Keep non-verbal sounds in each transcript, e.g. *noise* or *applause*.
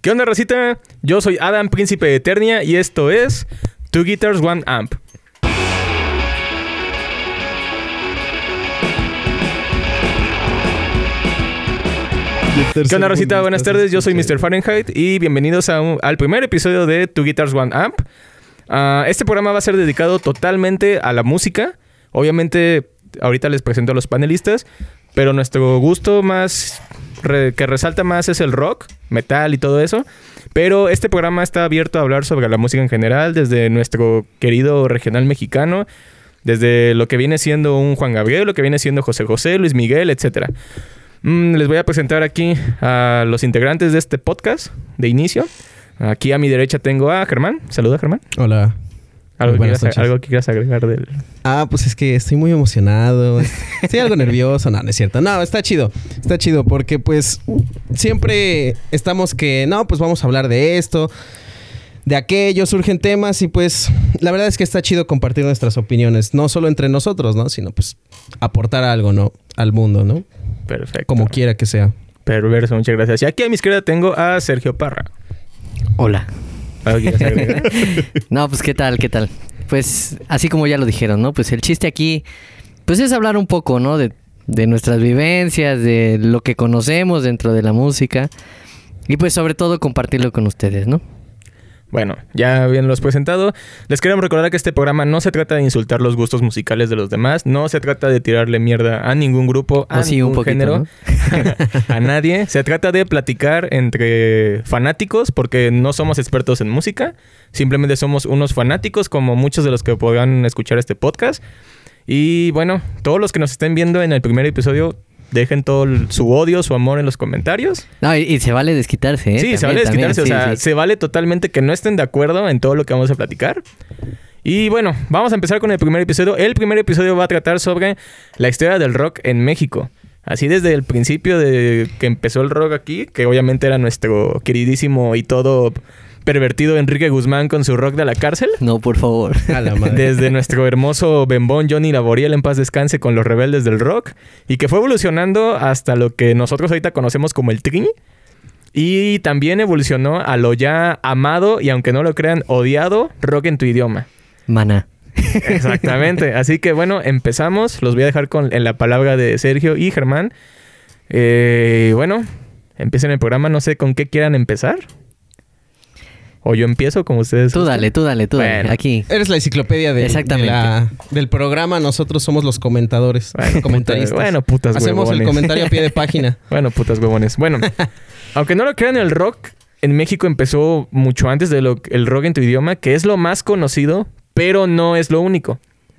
¿Qué onda, Rosita? Yo soy Adam, príncipe de Eternia, y esto es Two Guitars, One Amp. ¿Qué onda, Rosita? Buenas tardes, yo soy Mr. Fahrenheit y bienvenidos a un- al primer episodio de Two Guitars, One Amp. Ah, este programa va a ser dedicado totalmente a la música. Obviamente, ahorita les presento a los panelistas, pero nuestro gusto más que resalta más es el rock, metal y todo eso. Pero este programa está abierto a hablar sobre la música en general, desde nuestro querido regional mexicano, desde lo que viene siendo un Juan Gabriel, lo que viene siendo José José, Luis Miguel, etcétera. Mm, les voy a presentar aquí a los integrantes de este podcast de inicio. Aquí a mi derecha tengo a Germán. Saluda, Germán. Hola. ¿Algo, que quieras, algo que quieras agregar del...? Ah, pues es que estoy muy emocionado. *laughs* Estoy algo nervioso. No, no es cierto. No, está chido. Está chido porque pues siempre estamos que, no, pues vamos a hablar de esto, de aquello, surgen temas y pues la verdad es que está chido compartir nuestras opiniones, no solo entre nosotros, ¿no? Sino pues aportar algo, ¿no? Al mundo, ¿no? Perfecto. Como quiera que sea. Perverso, muchas gracias. Y aquí a mi izquierda tengo a Sergio Parra. Hola. ¿Algo que quieras agregar? *laughs* No, pues qué tal, qué tal. Pues así como ya lo dijeron, ¿no? Pues el chiste aquí, pues es hablar un poco, ¿no? De, de nuestras vivencias, de lo que conocemos dentro de la música. Y pues sobre todo compartirlo con ustedes, ¿no? Bueno, ya bien los presentado. Les queremos recordar que este programa no se trata de insultar los gustos musicales de los demás, no se trata de tirarle mierda a ningún grupo, a sí, ningún un poquito, género, ¿no? *laughs* a nadie. Se trata de platicar entre fanáticos, porque no somos expertos en música, simplemente somos unos fanáticos como muchos de los que podrán escuchar este podcast. Y bueno, todos los que nos estén viendo en el primer episodio, dejen todo el- su odio, su amor en los comentarios. No, y, y se vale desquitarse, ¿eh? Sí, se vale desquitarse. o sea, sí. se vale totalmente que no estén de acuerdo en todo lo que vamos a platicar. Y bueno, vamos a empezar con el primer episodio. El primer episodio va a tratar sobre la historia del rock en México. Así desde el principio de que empezó el rock aquí, que obviamente era nuestro queridísimo y todo pervertido Enrique Guzmán con su rock de la cárcel. No, por favor. *laughs* A la madre. Desde nuestro hermoso bembón Johnny Laboriel en paz descanse con los rebeldes del rock. Y que fue evolucionando hasta lo que nosotros ahorita conocemos como el tri. Y también evolucionó a lo ya amado y aunque no lo crean, odiado rock en tu idioma. Mana. Exactamente. *laughs* Así que bueno, empezamos. Los voy a dejar con, en la palabra de Sergio y Germán. Eh, bueno, empiecen el programa. No sé con qué quieran empezar. O yo empiezo como ustedes. Tú dale, tú dale, tú dale. Aquí. Eres la enciclopedia de, Exactamente. de la- del programa, nosotros somos los comentadores, Bueno, comentaristas. bueno, putas Hacemos el comentario a pie de página. *laughs* Bueno, putas huevones. Bueno, *laughs* aunque no lo crean, el rock en México empezó mucho antes de lo el rock en tu idioma, que es lo más conocido, pero no es lo único.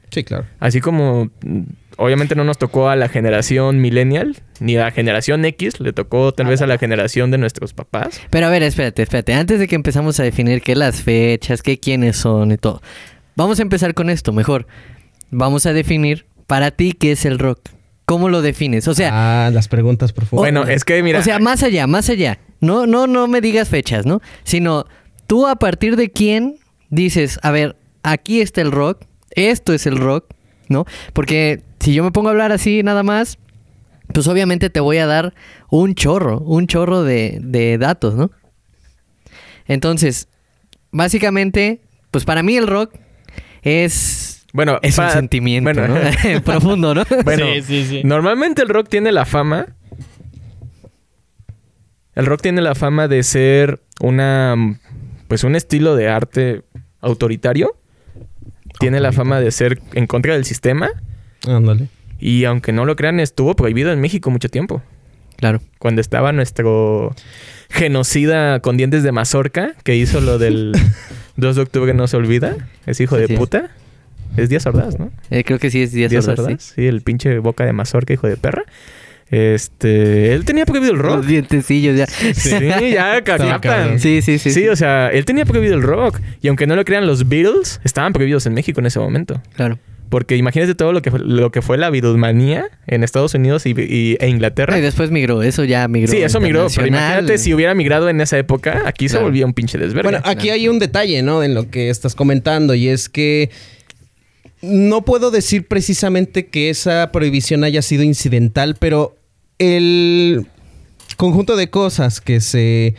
Sí, claro. Así como obviamente no nos tocó a la generación millennial, ni a la generación X, le tocó tal vez a la generación de nuestros papás. Pero a ver, espérate, espérate. Antes de que empezamos a definir qué las fechas, qué quiénes son y todo. Vamos a empezar con esto, mejor. Vamos a definir para ti qué es el rock. ¿Cómo lo defines? O sea, ah, las preguntas profundas. Bueno, es que mira, o sea, más allá, más allá. No, no, no me digas fechas, ¿no? Sino tú a partir de quién dices, a ver, aquí está el rock, esto es el rock, ¿no? Porque si yo me pongo a hablar así nada más, pues obviamente te voy a dar un chorro, un chorro de, de datos, ¿no? Entonces, básicamente, pues para mí el rock es... bueno, Es un sentimiento, bueno, ¿no? *laughs* *laughs* Profundo, ¿no? *laughs* Bueno, normalmente el rock tiene la fama. El rock tiene la fama de ser una. Pues un estilo de arte autoritario. Tiene la fama de ser en contra del sistema. Ándale. Y aunque no lo crean, estuvo prohibido en México mucho tiempo. Claro. Cuando estaba nuestro genocida con dientes de mazorca, que hizo lo del *laughs* 2 de octubre no se olvida. Es hijo de puta. Es Díaz Ordaz, ¿no? Eh, creo que sí es Díaz Díaz Ordaz, Ordaz, ¿sí? sí, el pinche boca de mazorca, hijo de perra. Este, él tenía prohibido el rock. Los dientecillos ya. Sí, ya *laughs* captan. Sí, sí, sí. Sí, o sea, él tenía prohibido el rock. Y aunque no lo crean, los Beatles estaban prohibidos en México en ese momento. Claro. Porque imagínate todo lo que fue, lo que fue la Beatlemanía en Estados Unidos y, y- e Inglaterra. No, y después migró, eso ya migró. sí, eso migró. Pero imagínate si hubiera migrado en esa época, aquí se volvía un pinche desvergue. Bueno, aquí hay un detalle, ¿no? En lo que estás comentando y es que no puedo decir precisamente que esa prohibición haya sido incidental, pero el conjunto de cosas que se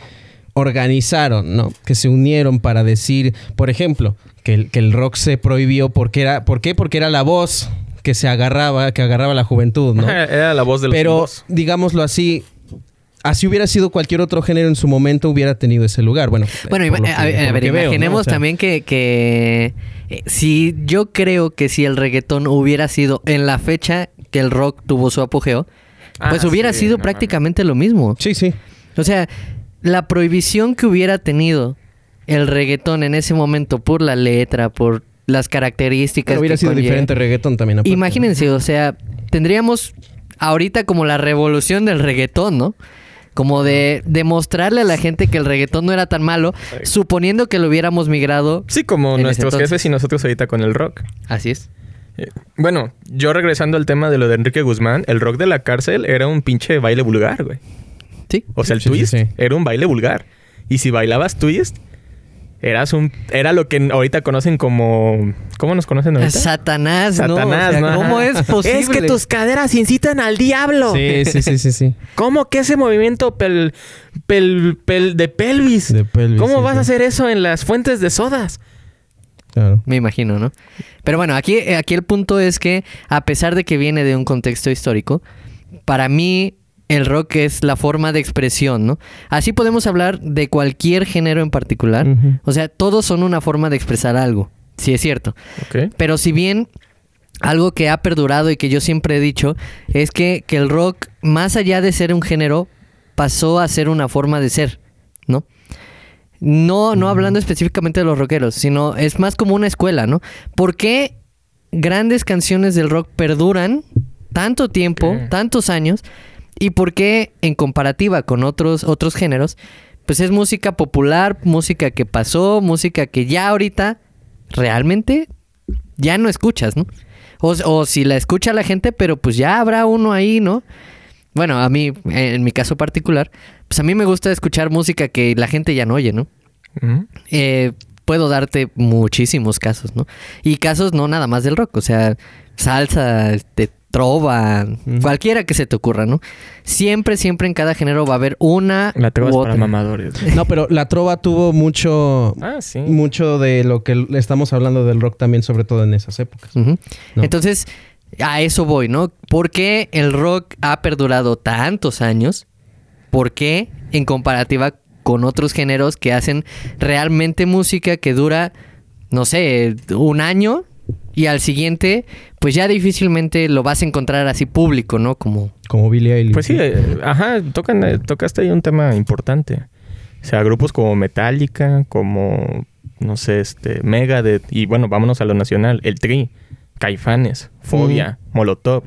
organizaron, ¿no? Que se unieron para decir, por ejemplo, que el, que el rock se prohibió porque era, ¿por qué? Porque era la voz que se agarraba, que agarraba la juventud, ¿no? *laughs* Era la voz del Pero, digámoslo así, así hubiera sido cualquier otro género en su momento, hubiera tenido ese lugar. Bueno, bueno lo que- a ver, por a lo ver, que veo, ¿no? imaginemos O sea, también que, que eh, si yo creo que si el reggaetón hubiera sido en la fecha que el rock tuvo su apogeo, pues Ah, hubiera sí, sido no prácticamente lo mismo. Sí, sí. O sea, la prohibición que hubiera tenido el reggaetón en ese momento por la letra, por las características. Pero hubiera que sido conlleva. diferente reggaetón también. aparte, ¿no? Imagínense, o sea, tendríamos ahorita como la revolución del reggaetón, ¿no? Como de demostrarle a la gente que el reggaetón no era tan malo, suponiendo que lo hubiéramos migrado. Sí, como nuestros jefes y nosotros ahorita con el rock. Así es. Eh, Bueno, yo regresando al tema de lo de Enrique Guzmán, el rock de la cárcel era un pinche baile vulgar, güey. Sí. O sea, el Sí, twist sí. era un baile vulgar. Y si bailabas twist, eras un... Era lo que ahorita conocen como... ¿Cómo nos conocen ahorita? Satanás, ¿no? Satanás, O sea, ¿no? ¿Cómo Ajá. es posible? Es que tus caderas incitan al diablo. Sí, sí, sí, sí, sí. *laughs* ¿Cómo que ese movimiento pel, pel, pel- de pelvis? De pelvis, ¿Cómo sí, vas a hacer eso en las fuentes de sodas? Claro. Me imagino, ¿no? Pero bueno, aquí, eh, aquí el punto es que, a pesar de que viene de un contexto histórico, para mí el rock es la forma de expresión, ¿no? Así podemos hablar de cualquier género en particular. O sea, todos son una forma de expresar algo. Sí, es cierto. Pero si bien algo que ha perdurado y que yo siempre he dicho es que, que el rock, más allá de ser un género, pasó a ser una forma de ser, ¿no? No, no hablando específicamente de los rockeros, sino es más como una escuela, ¿no? ¿Por qué grandes canciones del rock perduran tanto tiempo, tantos años? ¿Y por qué en comparativa con otros, otros géneros, pues es música popular, música que pasó, música que ya ahorita realmente ya no escuchas, ¿no? O, o si la escucha la gente, pero pues ya habrá uno ahí, ¿no? Bueno, a mí, en mi caso particular, pues a mí me gusta escuchar música que la gente ya no oye, ¿no? Eh, puedo darte muchísimos casos, ¿no? Y casos no nada más del rock, o sea, salsa, este, trova, cualquiera que se te ocurra, ¿no? Siempre, siempre en cada género va a haber una La trova u es para mamadores. No, pero la trova tuvo mucho, Ah, sí. mucho de lo que estamos hablando del rock también, sobre todo en esas épocas. No. Entonces, a eso voy, ¿no? ¿Por qué el rock ha perdurado tantos años? ¿Por qué en comparativa con otros géneros que hacen realmente música que dura, no sé, un año y al siguiente, pues ya difícilmente lo vas a encontrar así público, ¿no? Como... Como Billie Eilish. Pues sí, eh, ajá, tocan, eh, tocaste ahí un tema importante. O sea, grupos como Metallica, como, no sé, este, Megadeth, y bueno, vámonos a lo nacional, el Tri, Caifanes, Fobia, Molotov.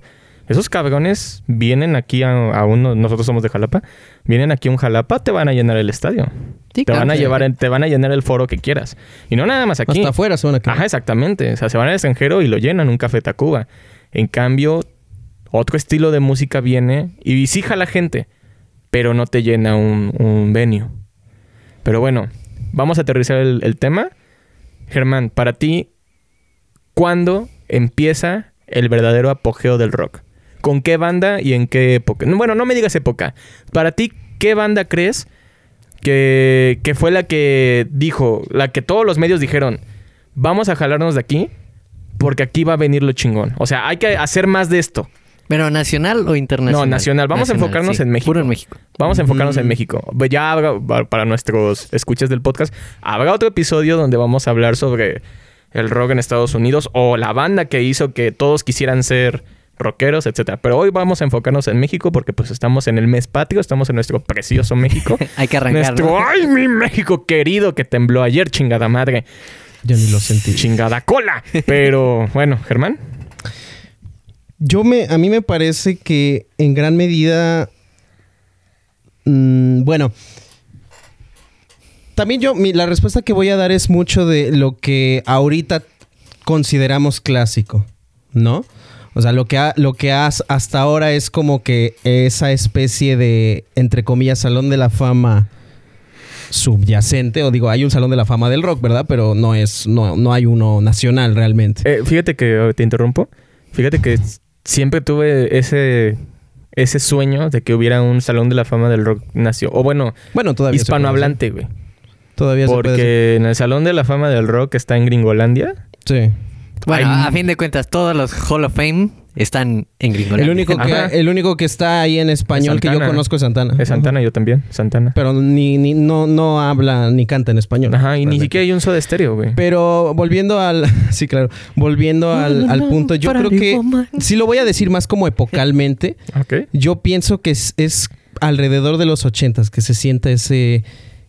Esos cabrones vienen aquí a, a uno, nosotros somos de Jalapa, vienen aquí a un Jalapa, te van a llenar el estadio. Sí, te van a llevar, te van a llenar el foro que quieras. Y no nada más aquí. Hasta afuera suena que... Ajá, exactamente. O sea, se van al extranjero y lo llenan un café Tacuba. En cambio, otro estilo de música viene y sí jala gente, pero no te llena un, un venue. Pero bueno, vamos a aterrizar el, el tema. Germán, para ti, ¿cuándo empieza el verdadero apogeo del rock? ¿Con qué banda y en qué época? No, Bueno, no me digas época. Para ti, ¿qué banda crees que, que fue la que dijo, la que todos los medios dijeron, vamos a jalarnos de aquí porque aquí va a venir lo chingón? O sea, hay que hacer más de esto. ¿Pero nacional o internacional? No, nacional. Vamos a enfocarnos en México. Puro en México. Vamos a enfocarnos en Mm. México. Ya habrá- para nuestros escuchas del podcast, habrá otro episodio donde vamos a hablar sobre el rock en Estados Unidos o la banda que hizo que todos quisieran ser rockeros, etcétera. Pero hoy vamos a enfocarnos en México porque pues estamos en el mes patrio, estamos en nuestro precioso México. *laughs* Hay que arrancar, Nuestro, ¿no? ay, mi México querido que tembló ayer, chingada madre. Yo ni lo sentí. Chingada cola. *laughs* Pero bueno, Germán. Yo me, a mí me parece que en gran medida, mm, bueno, también yo, mi- la respuesta que voy a dar es mucho de lo que ahorita consideramos clásico, ¿no? O sea, lo que, ha- lo que has, hasta ahora es como que esa especie de, entre comillas, salón de la fama subyacente, o digo, hay un salón de la fama del rock, ¿verdad? Pero no es, no, no hay uno nacional realmente. Eh, fíjate que te interrumpo. Fíjate que siempre tuve ese ese sueño de que hubiera un salón de la fama del rock nació. O bueno, Bueno, todavía hispanohablante, güey. Todavía se puede hacer. Porque en el salón de la fama del rock está en Gringolandia. Sí. Bueno, Hay- a fin de cuentas, todos los Hall of Fame están en Gringolandia. El único, que, Ajá. el único que está ahí en español que yo Santana. conozco es Santana. Es Santana, yo también. Santana. Pero ni, ni no, no habla ni canta en español. Ajá, y ni siquiera hay un soda estéreo, güey. Pero volviendo al... *laughs* Sí, claro. Volviendo al, al punto, yo creo que... Sí lo voy a decir más como epocalmente. Ok. Yo pienso que es, es alrededor de los ochentas que se sienta ese...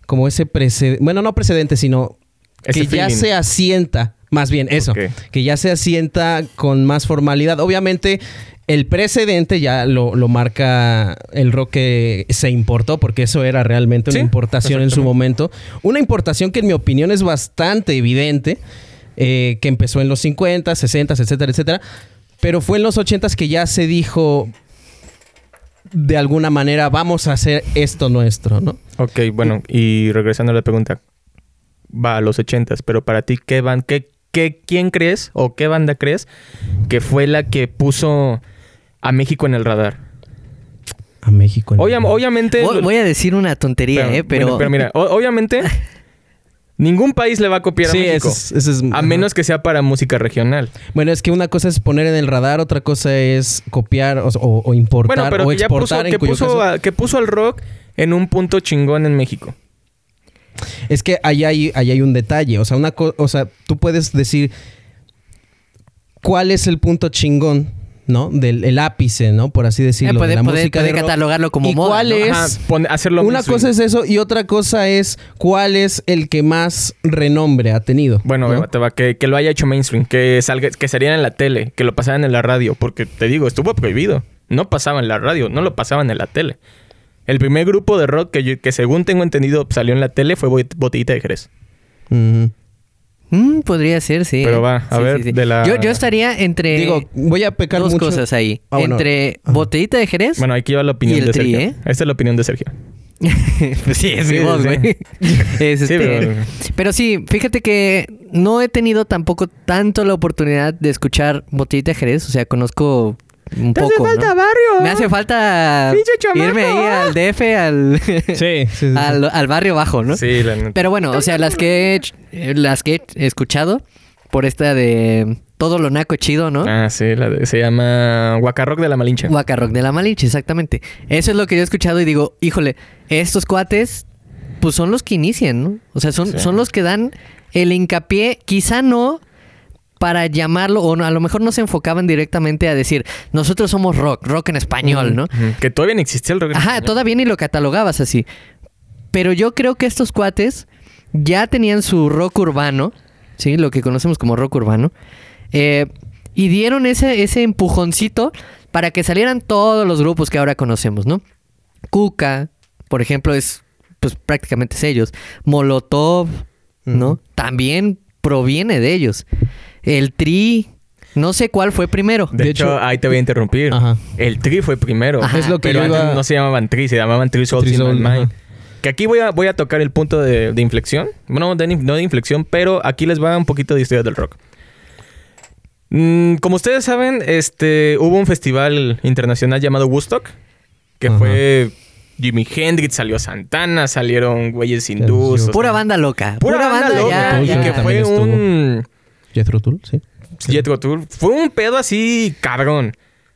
Como ese precedente... Bueno, no precedente, sino Ese que ya se asienta. Más bien, eso. Que ya se asienta con más formalidad. Obviamente... El precedente ya lo, lo marca el rock que se importó, porque eso era realmente una Sí, importación en su momento. Una importación que en mi opinión es bastante evidente, eh, que empezó en los 50, 60, etcétera, etcétera. Pero fue en los 80 que ya se dijo, de alguna manera, vamos a hacer esto nuestro, ¿no? Ok, bueno, y regresando a la pregunta. Va a los ochentas, pero para ti, ¿qué van, qué, qué, quién crees o qué banda crees que fue la que puso a México en el radar? A México. Obvia- obviamente. Voy, voy a decir una tontería, ¿eh? Pero... bueno, pero mira, obviamente. *laughs* ningún país le va a copiar Sí, a México. ese es- ese es- a ajá. menos que sea para música regional. Bueno, es que una cosa es poner en el radar, otra cosa es copiar o, o- o importar Bueno, pero o que ya puso, exportar, en que cuyo puso, caso- a- que puso al rock en un punto chingón en México. Es que ahí hay, ahí hay un detalle. O sea, una o sea, tú puedes decir cuál es el punto chingón, ¿no? Del el ápice, ¿no? Por así decirlo. Eh, de puede- la puede- música puede de rock. catalogarlo como ¿Y moda, cuál ¿no? es? Ajá, pon- hacerlo una cosa es eso y otra cosa es cuál es el que más renombre ha tenido. Bueno, ¿no? te va, que, que lo haya hecho mainstream, que salga, que saliera en la tele, que lo pasaran en la radio, porque te digo, estuvo prohibido. No pasaba en la radio, no lo pasaban en la tele. El primer grupo de rock que, yo- que según tengo entendido salió en la tele fue Bot- Botellita de Jerez. Mm, podría ser, sí. Pero va, a Sí, ver, sí, sí. de la- Yo, yo estaría entre Digo, voy a pecar dos mucho. cosas ahí. Ah, bueno. entre Ajá. botellita de Jerez. Bueno, aquí va la opinión Y el de tri, Sergio. ¿eh? Esta es la opinión de Sergio. pues *laughs* sí, es Sí, mi voz, sí. güey. *laughs* Este, pero- pero... sí, fíjate que no he tenido tampoco tanto la oportunidad de escuchar Botellita de Jerez. O sea, conozco un ¡Te poco, hace falta ¿no? barrio! Me hace falta irme ahí al DF, al, *laughs* Sí, sí, sí. al, al barrio bajo, ¿no? Sí, la neta. Pero bueno, o sea, las que he, eh, las que he escuchado por esta de todo lo naco chido, ¿no? Ah, sí, la de- se llama Guacarrock de la Malinche. Rock de la Malinche, exactamente. Eso es lo que yo he escuchado y digo, híjole, estos cuates, pues son los que inician, ¿no? O sea, son, Sí. son los que dan el hincapié, quizá no para llamarlo, o no, a lo mejor no se enfocaban directamente a decir, nosotros somos rock, rock en español, ¿no? Que todavía existía el rock. en Ajá, español. todavía ni lo catalogabas así. Pero yo creo que estos cuates ya tenían su rock urbano, ¿sí? Lo que conocemos como rock urbano. eh, y dieron ese, ese empujoncito para que salieran todos los grupos que ahora conocemos, ¿no? Kuka, por ejemplo, es pues prácticamente es ellos. Molotov, ¿no? También proviene de ellos. El Tri, no sé cuál fue primero. De, De hecho, hecho- ahí te voy a interrumpir. Ajá. El Tri fue primero. Ajá. Es lo que pero yo antes iba- no se llamaban Tri, se llamaban Tri Souls My Souls, Mind. ajá. Que aquí voy a, voy a tocar el punto de, de inflexión. Bueno, de- no de inflexión, pero aquí les va un poquito de historia del rock. Mm, como ustedes saben, este, hubo un festival internacional llamado Woodstock, que Ajá. fue Jimi Hendrix, salió Santana, salieron güeyes hindús. Pura sea, banda loca. Pura, banda, loca. ya- y ya- que fue un Jethro Tull, sí. Jethro Tull. Fue un pedo así cabrón.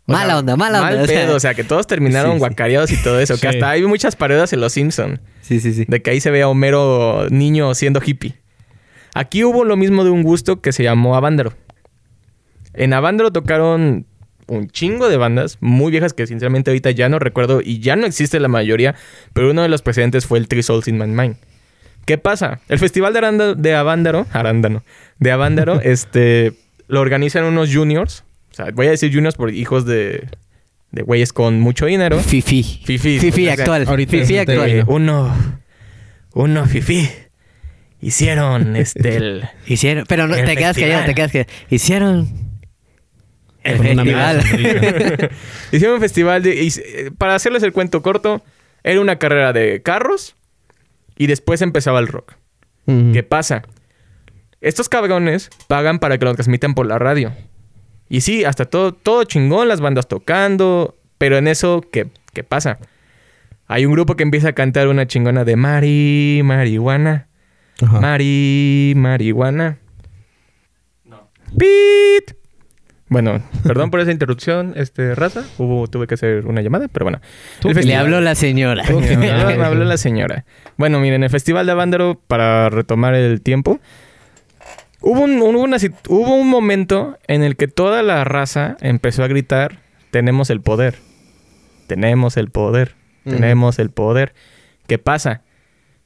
O Mala onda, mala mal onda, o sea. pedo, o sea, que todos terminaron *laughs* Sí, sí. guacareados y todo eso. Que Sí. hasta hay muchas paredes en Los Simpson Sí, sí, sí. De que ahí se ve a Homero niño siendo hippie. Aquí hubo lo mismo de un gusto que se llamó Avándaro. En Avándaro tocaron un chingo de bandas muy viejas que sinceramente ahorita ya no recuerdo y ya no existe la mayoría, pero uno de los precedentes fue el Three Souls in My Mind. ¿Qué pasa? El festival de, Aranda- de Avándaro, Arándano, de Avándaro, *laughs* este, lo organizan unos juniors. O sea, voy a decir juniors por hijos de, de güeyes con mucho dinero. Fifi. Fifi O sea, actual. ahorita Fifi actual. eh, uno, uno fifí. Hicieron *laughs* este el. Hicieron, pero no, El te quedas festival. callado, te quedas callado. Hicieron el festival. *laughs* Hicieron un festival de. y, eh, para hacerles el cuento corto, era una carrera de carros y después empezaba el rock. ¿Qué pasa? Estos cabrones pagan para que lo transmitan por la radio. Y sí, hasta todo, todo chingón, las bandas tocando, Pero en eso, ¿qué, qué pasa? Hay un grupo que empieza a cantar una chingona de Mari, marihuana. Ajá. Mari, marihuana. No. ¡Pit! Bueno, perdón por esa interrupción, este, raza. Hubo, tuve que hacer una llamada, pero bueno. Le habló la señora. me habló, me habló la señora. Bueno, miren, el Festival de Avándaro, para retomar el tiempo, hubo un, hubo, una hubo un momento en el que toda la raza empezó a gritar, tenemos el poder, tenemos el poder, Ujú. tenemos el poder. ¿Qué pasa?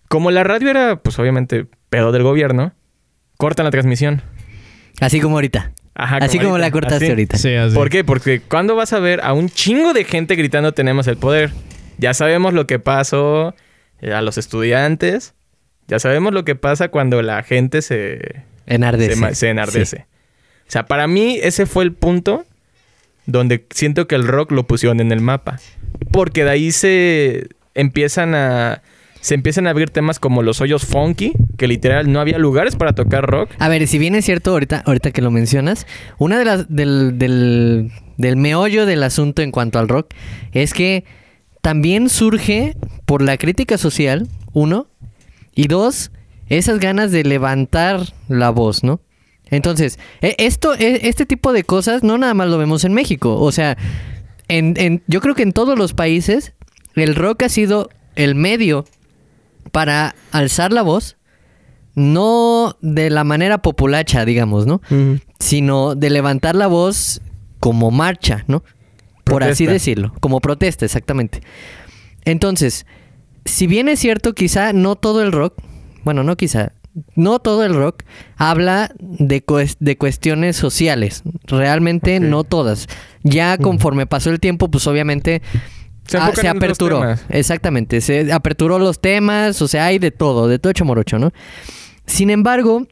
Como la radio era, pues obviamente, pedo del gobierno, cortan la transmisión. Así como ahorita. Ajá, Así como la cortaste así. ahorita. Sí, así. ¿Por qué? Porque cuando vas a ver a un chingo de gente gritando tenemos el poder. Ya sabemos lo que pasó eh, a los estudiantes. Ya sabemos lo que pasa cuando la gente se, Enardece. se enardece. O sea, para mí ese fue el punto donde siento que el rock lo pusieron en el mapa. Porque de ahí se empiezan a... Se empiezan a abrir temas como los hoyos funky, que literal no había lugares para tocar rock. A ver, si bien es cierto, ahorita, ahorita que lo mencionas, una de las del, del, del meollo del asunto en cuanto al rock es que también surge por la crítica social, uno, y dos, esas ganas de levantar la voz, ¿no? Entonces, e- esto, e- este tipo de cosas no nada más lo vemos en México. O sea, en, en- yo creo que en todos los países el rock ha sido el medio para alzar la voz, no de la manera populacha, digamos, ¿no? Sino de levantar la voz como marcha, ¿no? Por así decirlo, como protesta, exactamente. Entonces, si bien es cierto, quizá no todo el rock, bueno, no quizá, no todo el rock habla de, cues- de cuestiones sociales. Realmente no todas. Ya conforme pasó el tiempo, pues obviamente Se ah, se aperturó. Exactamente, se aperturó los temas, o sea, hay de todo, de todo hecho morocho, ¿no? Sin embargo,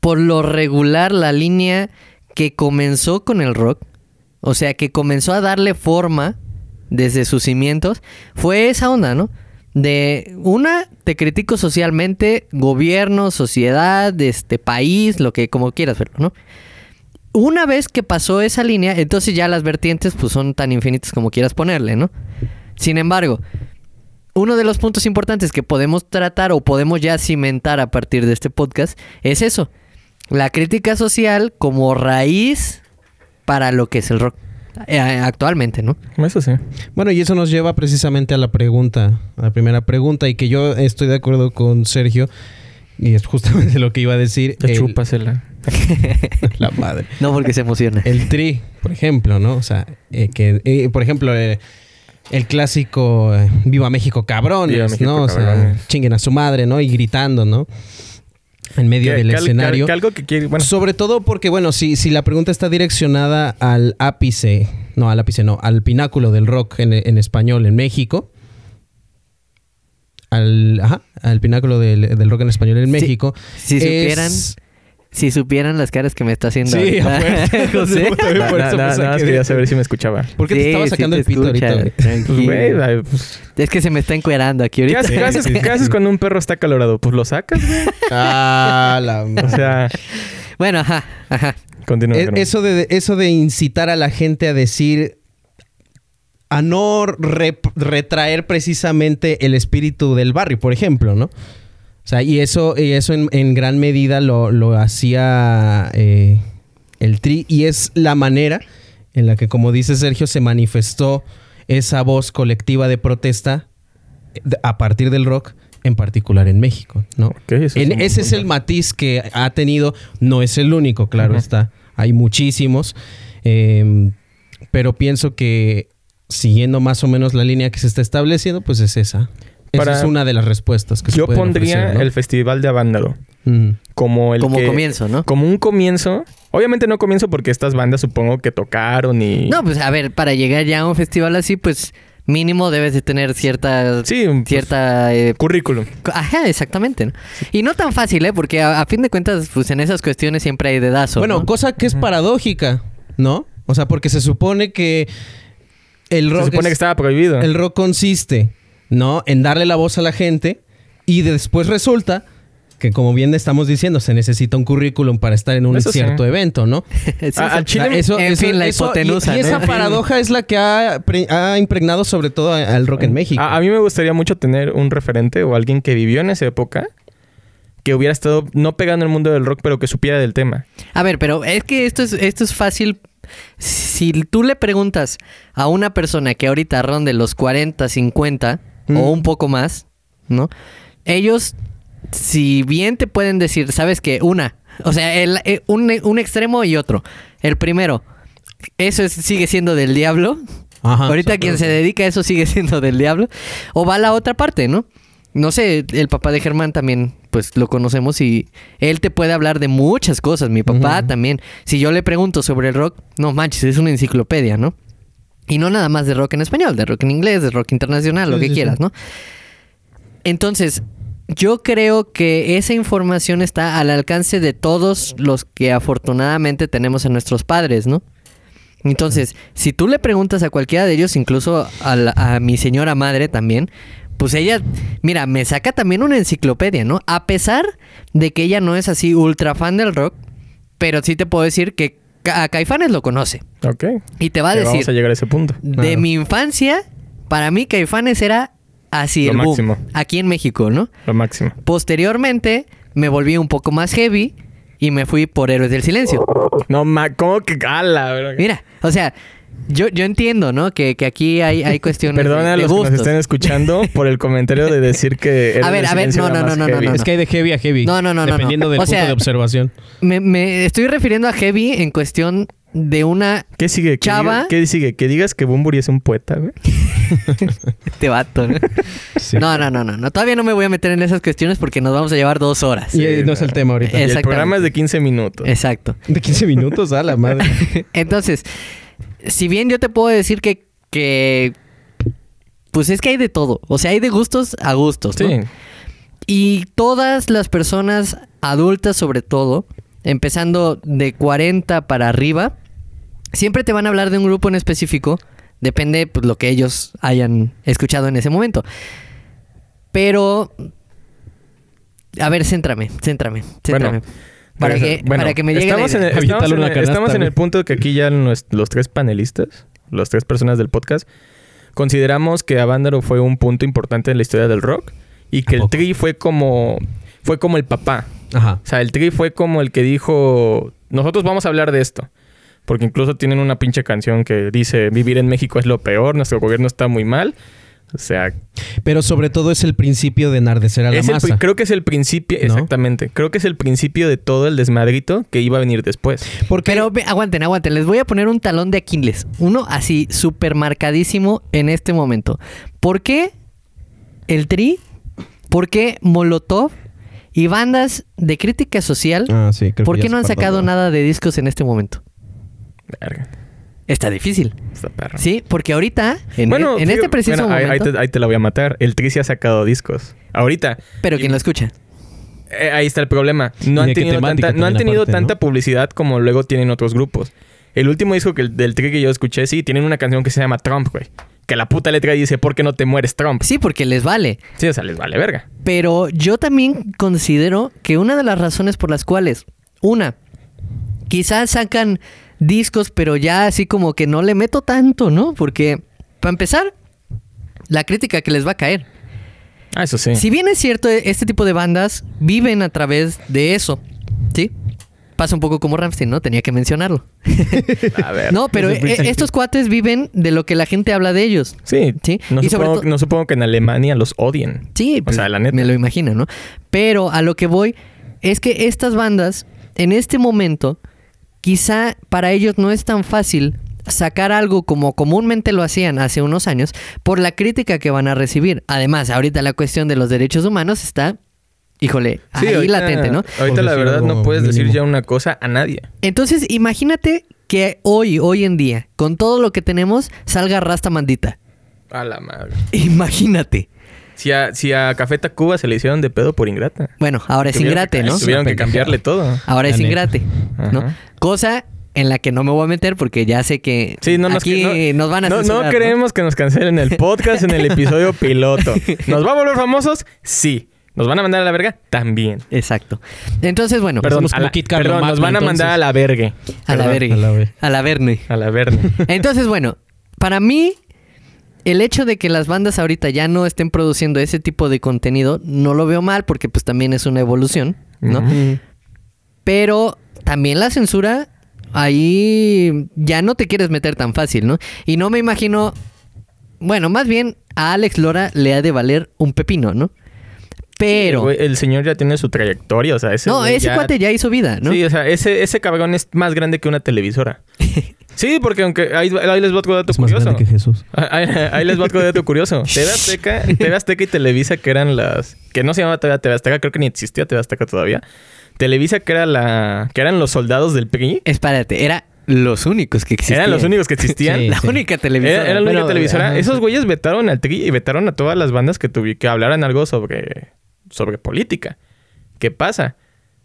por lo regular, la línea que comenzó con el rock, o sea, que comenzó a darle forma desde sus cimientos, fue esa onda, ¿no? De una, te critico socialmente, gobierno, sociedad, este país, lo que como quieras verlo, ¿no? Una vez que pasó esa línea, entonces ya las vertientes pues son tan infinitas como quieras ponerle, ¿no? Sin embargo, uno de los puntos importantes que podemos tratar o podemos ya cimentar a partir de este podcast es eso. La crítica social como raíz para lo que es el rock eh, actualmente, ¿no? Eso sí. Bueno, y eso nos lleva precisamente a la pregunta, a la primera pregunta, y que yo estoy de acuerdo con Sergio, y es justamente lo que iba a decir. Te el- chúpasela. *laughs* La madre. No porque se emociona. El tri, por ejemplo, ¿no? O sea, eh, que, eh, por ejemplo, eh, el clásico eh, Viva México cabrones, Viva México, ¿no? O sea, chinguen a su madre, ¿no? Y gritando, ¿no? En medio Que- del que escenario. que algo que quiere... Bueno, Sobre todo porque, bueno, si, si la pregunta está direccionada al ápice, no, al ápice no, al pináculo del rock en, en español en México, al, ajá, al pináculo del, del rock en español en Sí, México. si es- supieran- Si supieran las caras que me está haciendo Sí, ahorita. *laughs* José. Por eso más de- quería saber si me escuchaba. ¿Por qué te estaba sacando te el pito escucha, ahorita? güey? Pues, güey, pues, Es que se me está encuerando aquí ¿qué, ahorita. haces, qué haces- qué haces cuando un perro está calorado? Pues lo sacas, güey. Ah, la O sea, Bueno, ajá, ajá. continúa. E- eso, de, eso de incitar a la gente a decir, a no retraer precisamente el espíritu del barrio, por ejemplo, ¿no? O sea, y eso, y eso en, en gran medida lo, lo hacía eh, el Tri, y es la manera en la que, como dice Sergio, se manifestó esa voz colectiva de protesta de- a partir del rock, en particular en México, ¿no? Eso En- ese es el matiz que ha tenido. No es el único, claro está. Hay muchísimos. Eh, pero pienso que siguiendo más o menos la línea que se está estableciendo, pues es esa. Para- esa es una de las respuestas que se Yo pondría ofrecer, ¿no? el Festival de Avándaro Mm. como el Como que- comienzo, ¿no? Como un comienzo. Obviamente no comienzo porque estas bandas supongo que tocaron y... No, pues a ver, para llegar ya a un festival así, pues mínimo debes de tener cierta... Sí, un- pues, Cierta... eh, currículum. Ajá, exactamente. ¿no? Y no tan fácil, ¿eh? Porque a, a fin de cuentas, pues en esas cuestiones siempre hay dedazo. Bueno, ¿no? cosa que es paradójica, ¿no? O sea, porque se supone que el rock, Se supone que es- estaba prohibido. el rock consiste, ¿no? En darle la voz a la gente y después resulta que como bien estamos diciendo, se necesita un currículum para estar en un Eso sí. cierto evento, ¿no? *laughs* Sí, A- al sí. chile- Eso- en eso- fin, la eso- hipotenusa. Y, esa paradoja es la que ha, pre- ha impregnado sobre todo al rock en México. A, a mí me gustaría mucho tener un referente o alguien que vivió en esa época que hubiera estado no pegando el mundo del rock, pero que supiera del tema. A ver, pero es que esto es, esto es fácil. Si tú le preguntas a una persona que ahorita ronde los 40, 50 Mm. o un poco más, ¿no? Ellos, si bien te pueden decir, ¿sabes qué? Una. O sea, el- eh, un, un extremo y otro. El primero, eso es- sigue siendo del diablo. Ajá, Ahorita quien se dedica a eso sigue *laughs* siendo del diablo. O va a la otra parte, ¿no? No sé, el papá de Germán también, pues lo conocemos y él te puede hablar de muchas cosas. Mi papá también. Si yo le pregunto sobre el rock, no manches, es una enciclopedia, ¿no? Y no nada más de rock en español, de rock en inglés, de rock internacional, lo que sí, quieras, sí. ¿no? Entonces, yo creo que esa información está al alcance de todos los que afortunadamente tenemos a nuestros padres, ¿no? Entonces, si tú le preguntas a cualquiera de ellos, incluso a, la- a mi señora madre también, pues ella, mira, me saca también una enciclopedia, ¿no? A pesar de que ella no es así ultra fan del rock, pero sí te puedo decir que a Caifanes lo conoce. Ok. Y te va a decir, Vamos a llegar a ese punto. de Claro. mi infancia, para mí Caifanes era así Lo el boom, máximo. aquí en México, ¿no? Lo máximo. Posteriormente me volví un poco más heavy y me fui por Héroes del Silencio. No, ma, ¿cómo que cala? Mira, o sea, yo, yo entiendo, ¿no? Que, que aquí hay, hay *laughs* cuestiones Perdona de, a de los que nos estén escuchando *laughs* por el comentario de decir que. A ver, a ver, no, no, no, no, no, Es que hay de heavy a heavy. No, no, no, no, Dependiendo no. del O punto sea, de observación. Me, me estoy refiriendo a heavy en cuestión de una... ¿Qué sigue? ¿Que Chava. diga- ¿Qué sigue? Que digas que Bumburi es un poeta, güey. *laughs* Este vato, ¿no? Sí. No, no, no, no, no. Todavía no me voy a meter en esas cuestiones porque nos vamos a llevar dos horas. Y eh, no es el tema ahorita. Eh, Y el programa es de 15 minutos. Exacto. De 15 minutos, a la madre. Entonces, si bien yo te puedo decir que, que pues es que hay de todo. O sea, hay de gustos a gustos, ¿no? Sí. Y todas las personas adultas, sobre todo, empezando de 40 para arriba, siempre te van a hablar de un grupo en específico. Depende pues, lo que ellos hayan escuchado en ese momento. Pero. A ver, céntrame, céntrame, céntrame. Bueno, para, que, bueno, para que me llegue la estamos en idea. el, estamos Aviéntale en el- estamos en el punto de que aquí ya los tres panelistas, las tres personas del podcast, consideramos que Avándaro fue un punto importante en la historia del rock y que ¿A el? Tri fue como fue como el papá. Ajá. O sea, el Tri fue como el que dijo, nosotros vamos a hablar de esto. Porque incluso tienen una pinche canción que dice, vivir en México es lo peor, nuestro gobierno está muy mal. O sea, Pero sobre todo es el principio de enardecer a la es el pri- masa. creo que es el principio, ¿No? exactamente, creo que es el principio de todo el desmadrito que iba a venir después. Porque Pero aguanten, aguanten. Les voy a poner un talón de Aquiles. Uno así, súper marcadísimo en este momento. ¿Por qué el Tri? ¿Por qué Molotov? Y bandas de crítica social. Ah, sí, creo ¿Por que qué no han sacado nada de discos en este momento? Verga, Está difícil. está perro. Sí, porque ahorita, en, bueno, en fíjate, este preciso bueno, ahí- ahí, momento. te, ahí te la voy a matar. El Tri sí ha sacado discos. Ahorita. pero quien lo escucha. Eh, ahí está el problema. No han tenido, tanta publicidad como luego tienen otros grupos. El último disco que, del Tri que yo escuché, sí, tienen una canción que se llama Trump, güey. Que la puta letra dice, ¿por qué no te mueres Trump? Sí, porque les vale. Sí, o sea, les vale verga. Pero yo también considero que una de las razones por las cuales, una, quizás sacan discos, pero ya así como que no le meto tanto, ¿no? Porque, para empezar, la crítica que les va a caer. Ah, eso sí. Si bien es cierto, este tipo de bandas viven a través de eso, ¿sí? Pasa un poco como Ramstein, ¿no? Tenía que mencionarlo. *laughs* A ver. No, pero eh, principio. estos cuates viven de lo que la gente habla de ellos. Sí. Sí, No, y supongo, no supongo que en Alemania los odien. Sí, O pues, sea, la neta. me lo imagino, ¿no? Pero a lo que voy es que estas bandas, en este momento, quizá para ellos no es tan fácil sacar algo como comúnmente lo hacían hace unos años por la crítica que van a recibir. Además, ahorita la cuestión de los derechos humanos está, híjole, Sí, ahí ahorita- latente, ¿no? Ahorita la verdad no puedes decir ya una cosa a nadie. Entonces, imagínate que hoy, hoy en día, con todo lo que tenemos, salga Rasta Mandita. A la madre. Imagínate. Si a, si a Café Tacuba se le hicieron de pedo por ingrata. Bueno, ahora es Tuvieron ingrate, que- ¿no? Tuvieron que cambiarle todo. Ahora es ingrate, ¿no? Ajá. Cosa en la que no me voy a meter porque ya sé que Sí, no nos, aquí no, nos van a no, no queremos que nos cancelen el podcast en el episodio *laughs* piloto. ¿Nos va a volver famosos? Sí. ¿Nos van a mandar a la verga? También. Exacto. Entonces, bueno, Perdón, a la- perdón, nos van a mandar entonces. a la verga. a la verga. a la ver- A la verne. A la verga. Entonces, bueno, para mí, el hecho de que las bandas ahorita ya no estén produciendo ese tipo de contenido, no lo veo mal porque pues también es una evolución, ¿no? Pero también la censura, ahí ya no te quieres meter tan fácil, ¿no? Y no me imagino, bueno, más bien a Alex Lora le ha de valer un pepino, ¿no? Pero... El señor ya tiene su trayectoria, o sea, ese no, ese ya- cuate ya hizo vida, ¿no? Sí, o sea, ese, ese cabrón es más grande que una televisora. *laughs* sí, porque aunque ahí, ahí les va otro dato Es más curioso. grande que Jesús. *laughs* Ahí, ahí les va otro dato curioso. *laughs* TV Azteca, TV Azteca y Televisa, que eran las... Que no se llamaba TV, TV Azteca, creo que ni existía TV Azteca todavía. Televisa, que era la... Que eran los soldados del PRI. Espérate, era los únicos que existían. Eran los únicos que existían. Sí. La única televisora. Era, era la única Bueno, televisora. ajá, Esos sí. güeyes vetaron al TRI y vetaron a todas las bandas que, tuvi- que hablaran algo sobre, sobre política. ¿Qué pasa?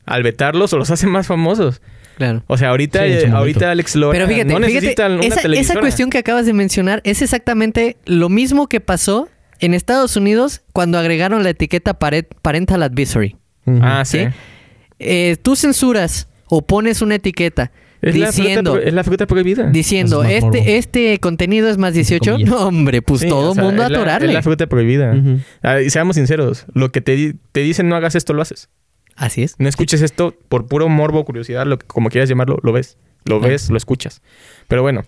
Al vetarlos los hace más famosos. Claro. O sea, ahorita, Sí, eh, ahorita Alex Lora Pero fíjate, no fíjate, necesitan una esa, televisora. esa cuestión que acabas de mencionar es exactamente lo mismo que pasó en Estados Unidos cuando agregaron la etiqueta pare- parental advisory. Ah, sí. ¿sí? Eh, tú censuras o pones una etiqueta Es, la fruta, diciendo, es la fruta prohibida. diciendo es este, este contenido es más 18, comillas. no hombre, pues Sí, todo o el sea, mundo a atorarle. Es la fruta prohibida. Ah, y seamos sinceros. Lo que te, te dicen no hagas esto, lo haces. Así es. No escuches esto por puro morbo, curiosidad, lo como quieras llamarlo, lo ves. Lo ves, lo escuchas. Pero bueno,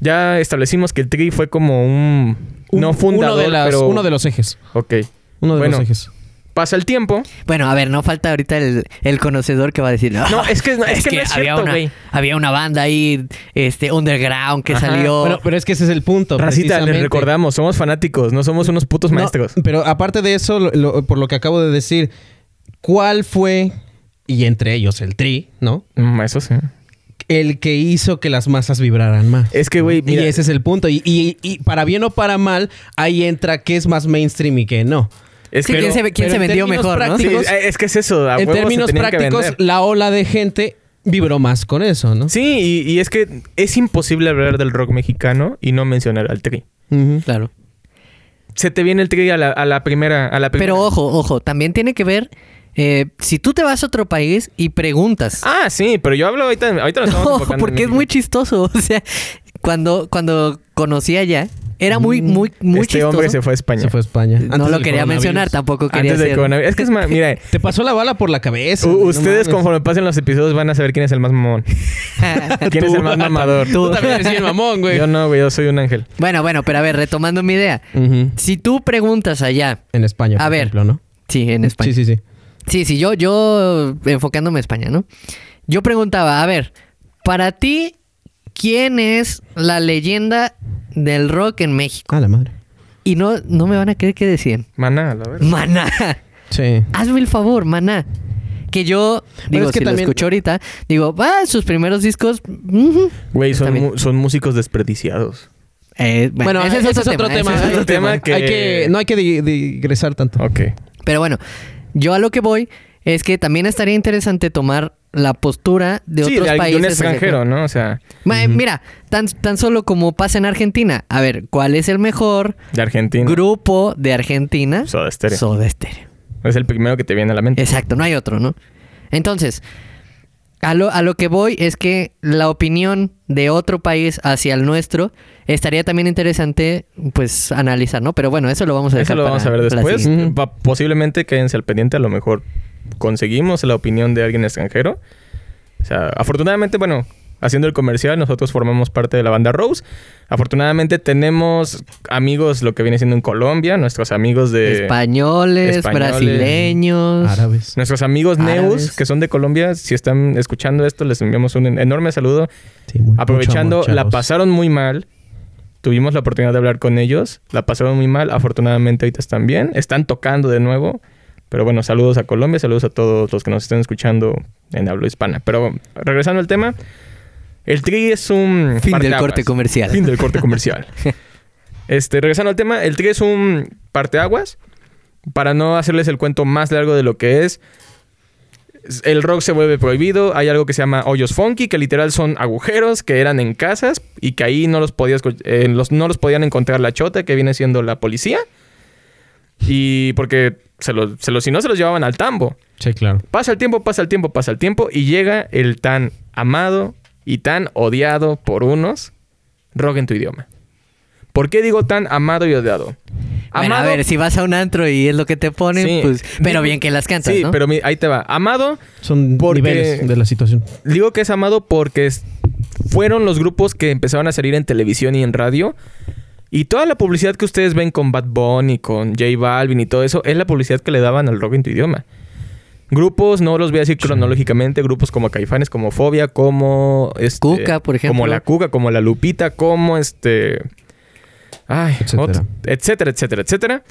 ya establecimos que el TRI fue como un... Un- no fundador, uno de, las- pero... uno de los ejes. Ok. Uno de Bueno. los ejes. Pasa el tiempo. Bueno, a ver, no falta ahorita el, el conocedor que va a decir. No, es que, no- es que no es había, cierto, una, güey. había una banda ahí, este, underground que Ajá. salió. Bueno, pero es que ese es el punto. Racita, les recordamos, somos fanáticos, no somos unos putos No, maestros. pero aparte de eso, lo- lo- por lo que acabo de decir, ¿cuál fue, y entre ellos el Tri, ¿no? Mm, eso sí. El que hizo que las masas vibraran más. Es que, güey, y ese es el punto. Y, y- y para bien o para mal, ahí entra qué es más mainstream y qué no. Es Sí. ¿quién se, quién vendió mejor, ¿no? Sí, es que es eso. a en términos prácticos, la ola de gente vibró más con eso, ¿no? Sí, y, y es que es imposible hablar del rock mexicano y no mencionar al Tri. Claro. Se te viene el Tri a la, a la primera, a la primera. Pero ojo, ojo, también tiene que ver eh, si tú te vas a otro país y preguntas. Ah, sí, pero yo hablo ahorita, *laughs* no, porque es muy chistoso. *laughs* O sea, cuando, cuando conocí allá, era muy, muy, muy este chistoso. hombre se fue a España. Se fue a España. no lo quería mencionar, tampoco quería Antes coronavirus. Es que es más, *laughs* mira, Te pasó la bala por la cabeza. u- no ustedes conforme pasen los episodios van a saber quién es el más mamón. *laughs* ¿Quién es el más mamador? Tú también eres bien mamón, güey. Yo no, güey, yo soy un ángel. Bueno, bueno, pero a ver, retomando mi idea. Ujú. Si tú preguntas allá, En España, por A ver. ejemplo, ¿no? sí, en España. Sí, sí, sí. Sí, sí, yo, yo enfocándome en España, ¿no? Yo preguntaba, a ver, para ti, ¿quién es la leyenda del rock en México? Ah, la madre. Y no, no me van a creer qué decían. Maná, la verdad. Maná. Sí. Hazme el favor, Maná. Que yo, digo, es que si también- lo escucho ahorita, digo, ah, sus primeros discos. Güey, son, son músicos desperdiciados. Eh, bueno, Bueno, ese es otro tema. ese es otro tema. que- Hay que, no hay que di- digresar tanto. Ok. Pero bueno, yo a lo que voy es que también estaría interesante tomar la postura de sí, otros de, de países. un extranjero, ¿no? O sea, Ma- Mira, tan, tan solo como pasa en Argentina. A ver, ¿cuál es el mejor de Argentina. grupo de Argentina? Soda Stereo. Soda Stereo. Es el primero que te viene a la mente. Exacto, no hay otro, ¿no? Entonces, a lo, a lo que voy es que la opinión de otro país hacia el nuestro estaría también interesante, pues, analizar, ¿no? Pero bueno, eso lo vamos a Eso dejar lo vamos a para ver después. posiblemente quédense al pendiente. A lo mejor conseguimos la opinión de alguien extranjero. O sea, afortunadamente, bueno, haciendo el comercial, nosotros formamos parte de la banda Rose. Afortunadamente tenemos amigos, lo que viene siendo en Colombia, nuestros amigos de... Españoles, españoles, brasileños. Árabes. Nuestros amigos Árabes. Neus, que son de Colombia, si están escuchando esto, les enviamos un enorme saludo. Sí, muy- Aprovechando, mucho amor, la pasaron muy mal. Tuvimos la oportunidad de hablar con ellos. La pasaron muy mal. Afortunadamente ahorita están bien. Están tocando de nuevo. Pero bueno, saludos a Colombia, saludos a todos los que nos estén escuchando en habla hispana. Pero regresando al tema, el Tri es un... Fin del corte comercial. Fin del corte comercial. *laughs* este, regresando al tema, el Tri es un parteaguas. Para no hacerles el cuento más largo de lo que es, el rock se vuelve prohibido. Hay algo que se llama hoyos funky, que literal son agujeros que eran en casas y que ahí no los podías, eh, los, no los podían encontrar la chota, que viene siendo la policía. Y porque se los, se los, si no se los llevaban al tambo. Sí, claro. Pasa el tiempo, pasa el tiempo, pasa el tiempo y llega el tan amado y tan odiado por unos rock en tu idioma. ¿Por qué digo tan amado y odiado? Bueno, a ver, si vas a un antro y es lo que te ponen, Sí. pues... Pero bien que las cantas, Sí, ¿no? pero mi- ahí te va. Amado, Son Porque- niveles de la situación. digo que es amado porque es- fueron los grupos que empezaron a salir en televisión y en radio. Y toda la publicidad que ustedes ven con Bad Bunny, con J Balvin y todo eso, es la publicidad que le daban al rock en tu idioma. Grupos, no los voy a decir cronológicamente, grupos como Caifanes, como Fobia, como... Este, Cuca, por ejemplo. Como la Cuca, como la Lupita, como este... Ay, Etcétera. etcétera, etcétera.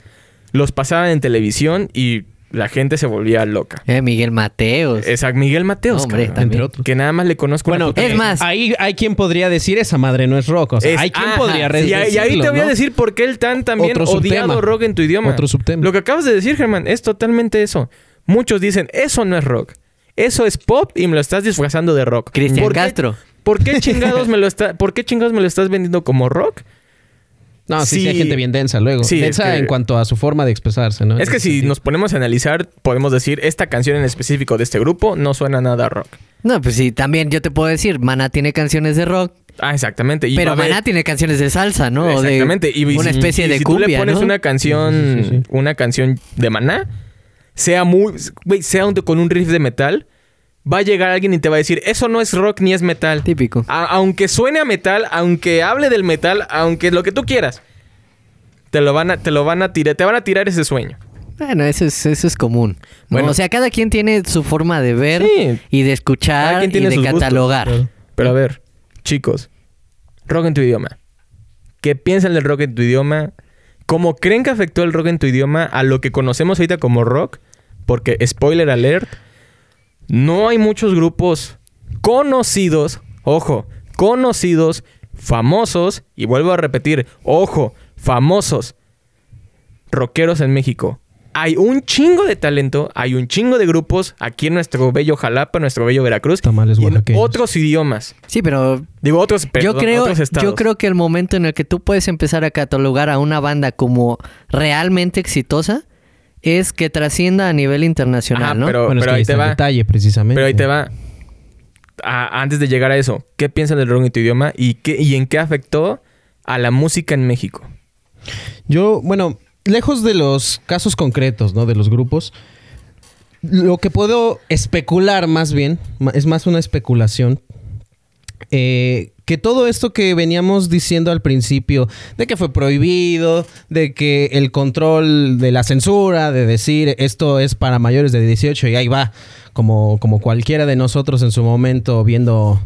Los pasaban en televisión y la gente se volvía loca. Eh, Miguel Mateos. Exacto, Miguel Mateos, Hombre, cabrón. también. Entre otros. Que nada más le conozco Bueno, Es más- ahí hay quien podría decir esa madre no es rock. O sea, Es- hay quien ajá, podría sí, y, ahí- y ahí te voy a decir por qué el tan también Otro odiado subtema. rock en tu idioma. Otro subtema. Lo que acabas de decir, Germán, es totalmente eso. Muchos dicen, eso no es rock. Eso es pop y me lo estás disfrazando de rock. Cristian ¿Por qué- Castro. ¿Por qué chingados me lo está, por qué chingados me lo estás vendiendo como rock? No, sí, sí, Sí. hay gente bien densa luego. Sí, es densa que- en cuanto a su forma de expresarse, ¿no? Es que si sentido. nos ponemos a analizar, podemos decir, esta canción en específico de este grupo no suena nada a rock. No, pues sí, también yo te puedo decir, Maná tiene canciones de rock, Ah, exactamente. Y pero haber- Maná tiene canciones de salsa, ¿no? O de Exactamente. Y, una si- especie y de si cumbia, tú le pones ¿no? una canción, Sí, sí, sí. una canción de maná, sea muy, güey, sea un- con un riff de metal, va a llegar alguien y te va a decir, eso no es rock ni es metal. Típico. A- aunque suene a metal, aunque hable del metal, aunque lo que tú quieras, te lo van a, te lo van a tirar, te van a tirar ese sueño. Bueno, eso es, eso es común. ¿no? Bueno. o sea, cada quien tiene su forma de ver Sí. y de escuchar y de gustos, catalogar. Pero a ver, chicos, rock en tu idioma. ¿Qué piensan del rock en tu idioma? ¿Cómo creen que afectó el rock en tu idioma a lo que conocemos ahorita como rock? Porque, spoiler alert, no hay muchos grupos conocidos, ojo, conocidos, famosos, y vuelvo a repetir, ojo, famosos, rockeros en México. Hay un chingo de talento, hay un chingo de grupos aquí en nuestro bello Jalapa, nuestro bello Veracruz, Tamales y en otros idiomas. Sí, pero Digo, otros, yo perdón, creo, otros estados. yo creo que el momento en el que tú puedes empezar a catalogar a una banda como realmente exitosa es que trascienda a nivel internacional, Ajá, ¿no? pero- Bueno, es que ahí está te el va. detalle, precisamente. Pero ahí te va. A- antes de llegar a eso, ¿qué piensan del rock en tu idioma y, qué, y en qué afectó a la música en México? Yo, bueno, lejos de los casos concretos, ¿no? De los grupos, lo que puedo especular más bien, es más una especulación, eh, que todo esto que veníamos diciendo al principio, de que fue prohibido, de que el control de la censura, de decir esto es para mayores de 18 y ahí va, como, como cualquiera de nosotros en su momento viendo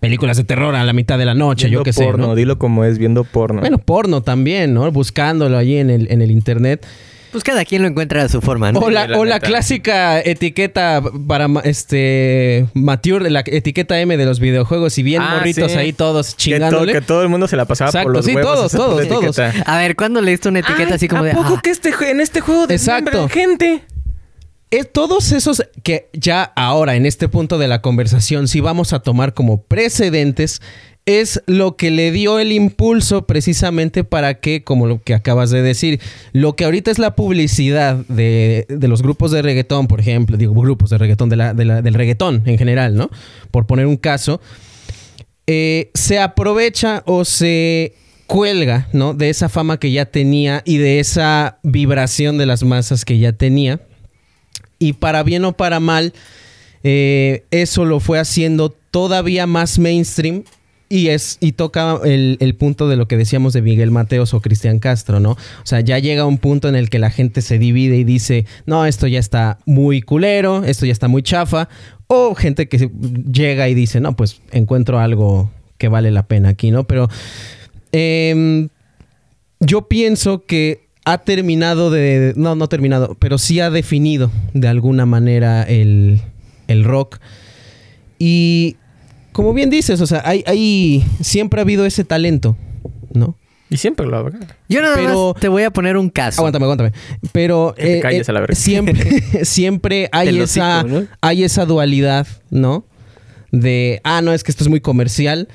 películas de terror a la mitad de la noche, Viendo yo qué sé. porno, ¿no? dilo como es, viendo porno. Bueno, porno también, ¿no? Buscándolo allí en el, en el internet. Pues cada quien lo encuentra a su forma, ¿no? O la, la o la clásica etiqueta para este mature, la etiqueta M de los videojuegos y bien Ah, morritos sí. ahí todos que, to- chingándole. que todo el mundo se la pasaba Exacto, por los sí, huevos. todos, todos, todos. A ver, ¿cuándo leíste una etiqueta Ay, así como ¿a de... poco ah, que este, en este juego Exacto. desmembran gente? Es todos esos que ya ahora en este punto de la conversación si vamos a tomar como precedentes es lo que le dio el impulso precisamente para que, como lo que acabas de decir, lo que ahorita es la publicidad de, de los grupos de reggaetón, por ejemplo, digo grupos de reggaetón, de la- de del reggaetón en general, ¿no? Por poner un caso, eh, se aprovecha o se cuelga, ¿no? De esa fama que ya tenía y de esa vibración de las masas que ya tenía. Y para bien o para mal, eh, eso lo fue haciendo todavía más mainstream. Y, es, y toca el, el punto de lo que decíamos de Miguel Mateos o Cristian Castro, ¿no? O sea, ya llega un punto en el que la gente se divide y dice, no, esto ya está muy culero, esto ya está muy chafa. O gente que llega y dice, no, pues encuentro algo que vale la pena aquí, ¿no? Pero em, yo pienso que ha terminado de... No, no ha terminado, pero sí ha definido de alguna manera el, el rock. Y como bien dices, o sea, hay, hay- siempre ha habido ese talento, ¿no? Y siempre lo habrá. Yo nada Pero- más te voy a poner un caso. Aguántame, aguántame. Pero Que te eh, calles eh, a la verga. siempre, *laughs* *laughs* siempre hay esa, hocico, ¿no? hay esa dualidad, ¿no? De, ah, no, es que esto es muy comercial.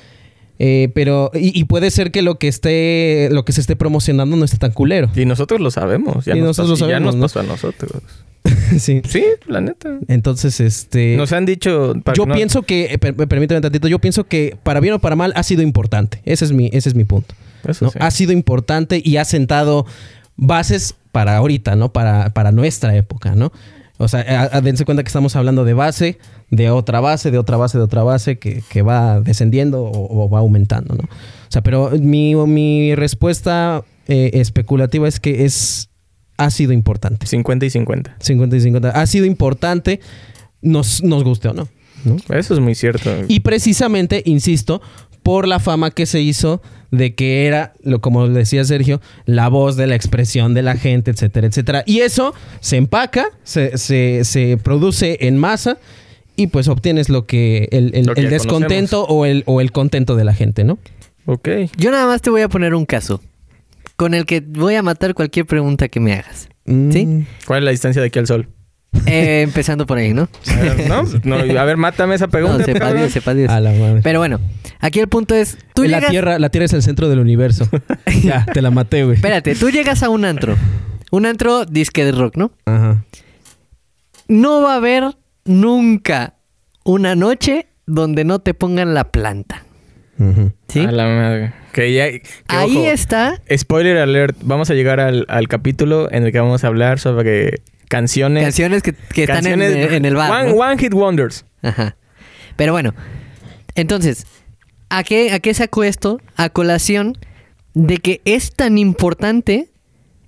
Eh, pero, y, y puede ser que lo que esté, lo que se esté promocionando no esté tan culero. Y nosotros lo sabemos. Ya Y nos nosotros pasó- lo ya sabemos, nos ¿no? pasó a nosotros. *laughs* sí. Sí, la neta. Entonces, este. Nos han dicho... para yo que no- pienso que, eh, per- permíteme tantito, yo pienso que para bien o para mal ha sido importante. Ese es mi, ese es mi punto. Eso ¿no? sí. Ha sido importante y ha sentado bases para ahorita, ¿no? Para, para nuestra época, ¿no? O sea, a- a- dense cuenta que estamos hablando de base, de otra base, de otra base, de otra base que, que va descendiendo o, o va aumentando, ¿no? O sea, pero mi, mi respuesta eh, especulativa es que es ha sido importante. 50 y 50. 50 y 50. Ha sido importante, nos, nos guste o no. ¿no? Eso es muy cierto. Y precisamente, insisto, por la fama que se hizo de que era, lo, como decía Sergio, la voz de la expresión de la gente, etcétera, etcétera. Y eso se empaca, se, se- se produce en masa y pues obtienes lo que el, el- Lo que el ya descontento o el, o el contento de la gente, ¿no? Ok. Yo nada más te voy a poner un caso con el que voy a matar cualquier pregunta que me hagas. Mm, ¿Sí? ¿Cuál es la distancia de aquí al sol? Eh, empezando por ahí, ¿no? A ver, ¿no? No, a ver, mátame esa pregunta. No, sepa. Dios, sepa Dios. A la madre. Pero bueno, aquí el punto es, tú la llegas... tierra, la tierra es el centro del universo. *laughs* ya, te la maté, güey. Espérate, tú llegas a un antro. Un antro disque de rock, ¿no? Ajá. No va a haber nunca una noche donde no te pongan la planta. ¿Sí? A la madre. Que ya, que, Ahí ojo, está. Spoiler alert. Vamos a llegar al, al capítulo en el que vamos a hablar sobre canciones. Canciones que, que están en, el bar. One, ¿no? one Hit Wonders. Ajá. Pero bueno, entonces, ¿a qué, ¿a qué saco esto? A colación de que es tan importante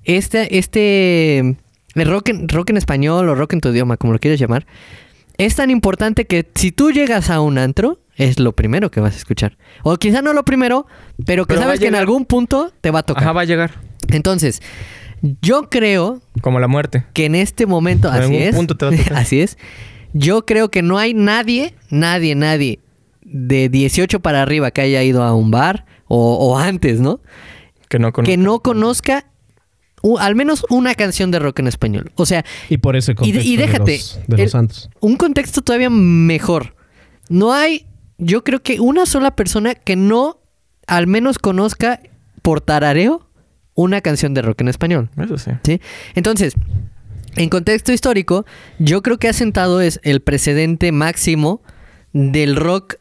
este, este rock en, rock en español o rock en tu idioma, como lo quieras llamar, es tan importante que si tú llegas a un antro, es lo primero que vas a escuchar. O quizá no lo primero, pero que Pero sabes que en algún punto te va a tocar. Ajá, va a llegar. Entonces, yo creo Como la muerte. que en este momento, En así algún es, punto te va a tocar. *laughs* así es, yo creo que no hay nadie, nadie, nadie de 18 para arriba que haya ido a un bar o, o antes, ¿no? Que no conozco. Que no conozca u- al menos una canción de rock en español. O sea, Y por eso el y, de- contexto y déjate, de los, de los el- santos. un contexto todavía mejor. No hay, yo creo que una sola persona que no al menos conozca por tarareo una canción de rock en español. Eso sí. ¿Sí? Entonces, en contexto histórico, yo creo que ha sentado es el precedente máximo del rock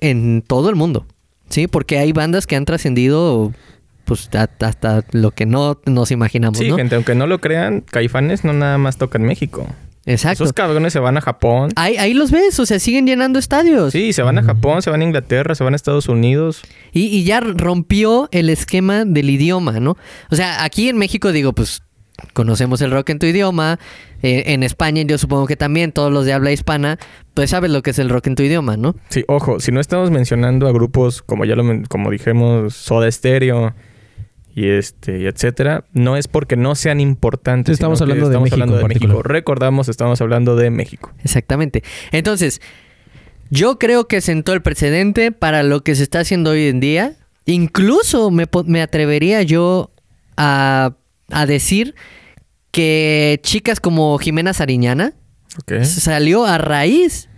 en todo el mundo. ¿Sí? Porque hay bandas que han trascendido pues hasta lo que no nos imaginamos, Sí, ¿no? gente, aunque no lo crean, Caifanes no nada más toca en México. Exacto. Esos cabrones se van a Japón. Ahí, ahí los ves, o sea, siguen llenando estadios. Sí, se van a Japón, se van a Inglaterra, se van a Estados Unidos. Y, y ya rompió el esquema del idioma, ¿no? O sea, aquí en México digo, pues conocemos el rock en tu idioma. eh, en España yo supongo que también todos los de habla hispana, pues sabes lo que es el rock en tu idioma, ¿no? Sí, ojo, si no estamos mencionando a grupos como ya lo como dijimos, Soda Stereo y este y etcétera, no es porque no sean importantes. Estamos hablando de estamos México hablando de México. particular. Recordamos, estamos hablando de México. Exactamente. Entonces, yo creo que sentó el precedente para lo que se está haciendo hoy en día. Incluso me, me atrevería yo a, a decir que chicas como Jimena Sariñana salió a raíz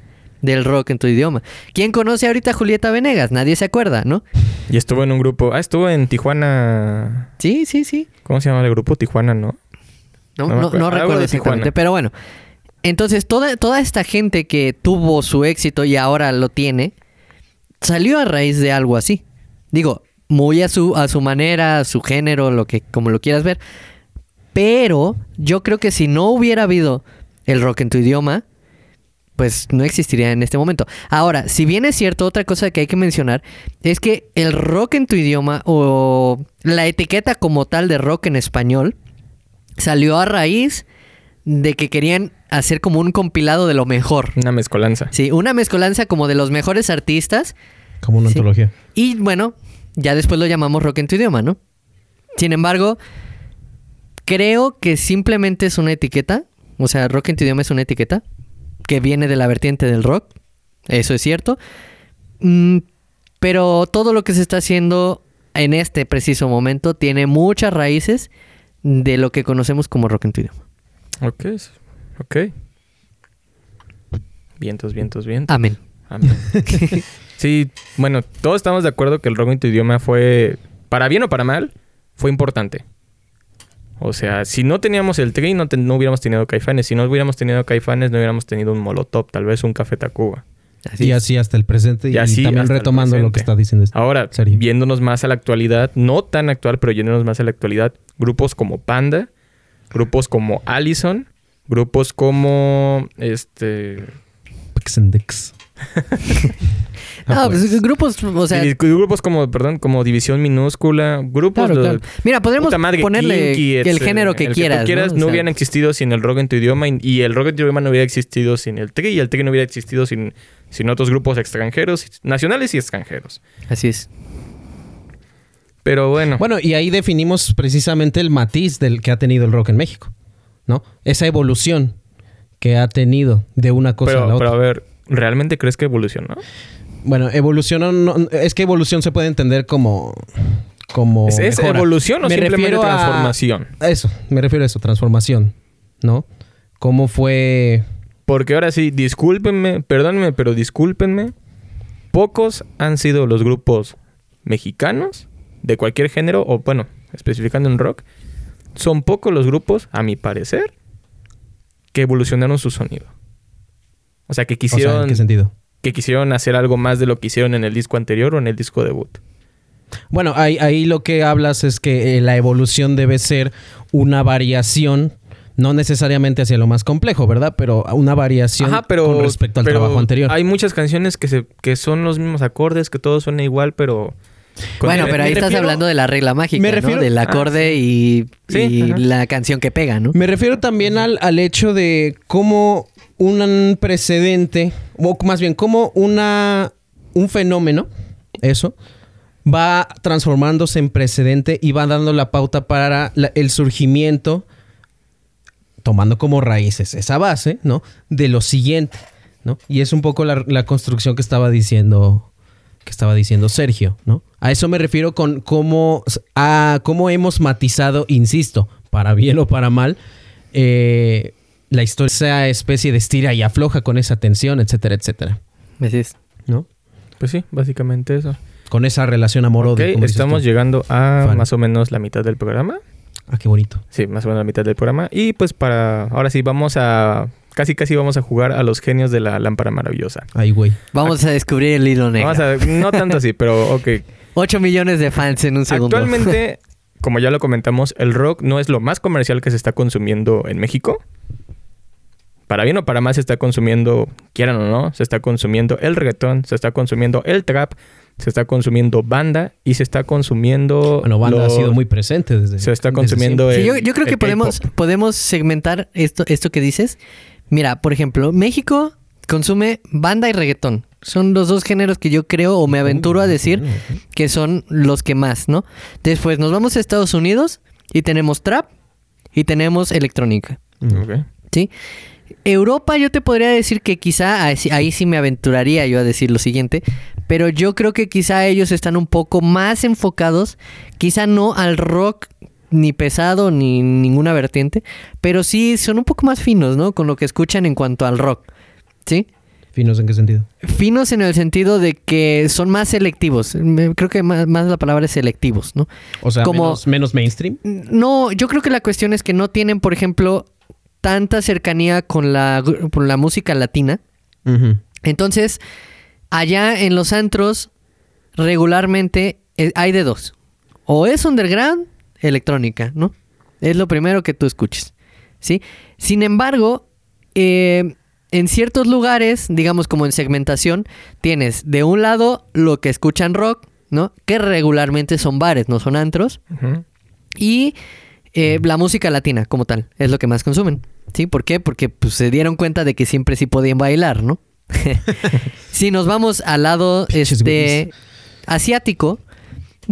del rock en tu idioma. ¿Quién conoce ahorita a Julieta Venegas? Nadie se acuerda, ¿no? Y estuvo en un grupo. Ah, estuvo en Tijuana. Sí, sí, sí. ¿Cómo se llama el grupo? Tijuana, ¿no? No, No recuerdo exactamente. Tijuana. Pero bueno. Entonces, toda, toda esta gente que tuvo su éxito y ahora lo tiene, salió a raíz de algo así. Digo, muy a su, a su manera, a su género, lo que, como lo quieras ver. Pero yo creo que si no hubiera habido el rock en tu idioma, pues no existiría en este momento. Ahora, si bien es cierto, otra cosa que hay que mencionar es que el rock en tu idioma o la etiqueta como tal de rock en español salió a raíz de que querían hacer como un compilado de lo mejor. Una mezcolanza. Sí, una mezcolanza como de los mejores artistas Como una Sí. antología. y bueno, ya después lo llamamos rock en tu idioma, ¿no? Sin embargo, creo que simplemente es una etiqueta, o sea, rock en tu idioma es una etiqueta que viene de la vertiente del rock, eso es cierto, Mm, pero todo lo que se está haciendo en este preciso momento tiene muchas raíces de lo que conocemos como rock en tu idioma. Ok. Ok. Vientos, vientos, vientos. Amén. Amén. *laughs* Sí, bueno, todos estamos de acuerdo que el rock en tu idioma fue, para bien o para mal, fue importante. O sea, si no teníamos el tri, no, no hubiéramos tenido caifanes. Si no hubiéramos tenido caifanes, no hubiéramos tenido un molotov, tal vez un café Tacuba. Así y así hasta el presente. Y, así también retomando lo que está diciendo. Este Ahora, viéndonos más a la actualidad, no tan actual, pero yéndonos más a la actualidad, grupos como Panda, grupos como Allison, grupos como este. Pixendex. *laughs* Ah, pues, pues, grupos, o sea... grupos como, perdón, como División Minúscula, grupos Mira, podríamos ponerle el género que quieras, quieras ¿no? hubieran existido sin el rock en tu idioma y, el rock en tu idioma no hubiera existido sin el tri y el tri no hubiera existido sin, sin otros grupos extranjeros, nacionales y extranjeros. Así es. Pero bueno. Bueno, y ahí definimos precisamente el matiz del que ha tenido el rock en México, ¿no? Esa evolución que ha tenido de una cosa a la otra. Pero a ver, ¿realmente crees que evolucionó? Bueno, evolución es que evolución se puede entender como como ¿Es, evolución o simplemente transformación? eso, me refiero a eso, transformación, ¿no? ¿Cómo fue? Porque ahora sí, discúlpenme, perdónenme, pero discúlpenme. Pocos han sido los grupos mexicanos de cualquier género, o bueno, especificando en rock, son pocos los grupos, a mi parecer, que evolucionaron su sonido. O sea, que quisieron. ¿En qué sentido? que quisieron hacer algo más de lo que hicieron en el disco anterior o en el disco debut. Bueno, ahí, ahí lo que hablas es que eh, la evolución debe ser una variación no necesariamente hacia lo más complejo, ¿verdad? Pero una variación con respecto al trabajo anterior. Hay muchas canciones que, se, que son los mismos acordes, que todo suena igual, pero... Bueno, pero ahí estás hablando de la regla mágica, me refiero, ¿no? Del acorde ah, y, la canción que pega, ¿no? Me refiero también al, al hecho de cómo un precedente, o más bien como una, un fenómeno, eso, va transformándose en precedente y va dando la pauta para el surgimiento, tomando como raíces esa base, ¿no? De lo siguiente, ¿no? Y es un poco la, construcción que estaba diciendo, que estaba diciendo Sergio, ¿no? A eso me refiero con cómo, a cómo hemos matizado, insisto, para bien o para mal, eh, la historia sea especie de estira y afloja con esa tensión, etcétera, etcétera. Así ¿No? Pues sí, básicamente eso. Con esa relación amorosa. Ok, estamos llegando a más o menos la mitad del programa. Ah, qué bonito. Sí, más o menos la mitad del programa. Y pues para... Ahora sí, vamos a... Casi, casi vamos a jugar a los genios de la lámpara maravillosa. Ay, güey. Vamos a descubrir el hilo negro. Vamos a, no tanto así, pero ok. *laughs* 8 millones de fans en un segundo. Actualmente, *laughs* como ya lo comentamos, el rock no es lo más comercial que se está consumiendo en México para bien o para mal se está consumiendo, quieran o no, se está consumiendo el reggaetón, se está consumiendo el trap, se está consumiendo banda y se está consumiendo... Bueno, banda ha sido muy presente desde... Se está consumiendo... yo, creo que podemos, podemos segmentar esto, esto que dices. Mira, por ejemplo, México consume banda y reggaetón. Son los dos géneros que yo creo o me aventuro a decir que son los que más, ¿no? Después nos vamos a Estados Unidos y tenemos trap y tenemos electrónica. ¿Sí? Europa yo te podría decir que quizá ahí sí me aventuraría yo a decir lo siguiente, pero yo creo que quizá ellos están un poco más enfocados, quizá no al rock ni pesado ni ninguna vertiente, pero sí son un poco más finos, ¿no? Con lo que escuchan en cuanto al rock, ¿sí? ¿Finos en qué sentido? Finos en el sentido de que son más selectivos. Creo que más, la palabra es selectivos, ¿no? O sea, Como, menos, menos mainstream. No, yo creo que la cuestión es que no tienen, por ejemplo, tanta cercanía con la, la música latina. Entonces, allá en los antros, regularmente eh, hay de dos. O es underground, electrónica, ¿no? Es lo primero que tú escuches. ¿Sí? Sin embargo, eh, en ciertos lugares, digamos como en segmentación, tienes de un lado lo que escuchan rock, ¿no? Que regularmente son bares, no son antros. Y eh, la música latina como tal, es lo que más consumen. ¿Sí? ¿Por qué? Porque pues, se dieron cuenta de que siempre sí podían bailar, ¿no? *laughs* si nos vamos al lado este, asiático,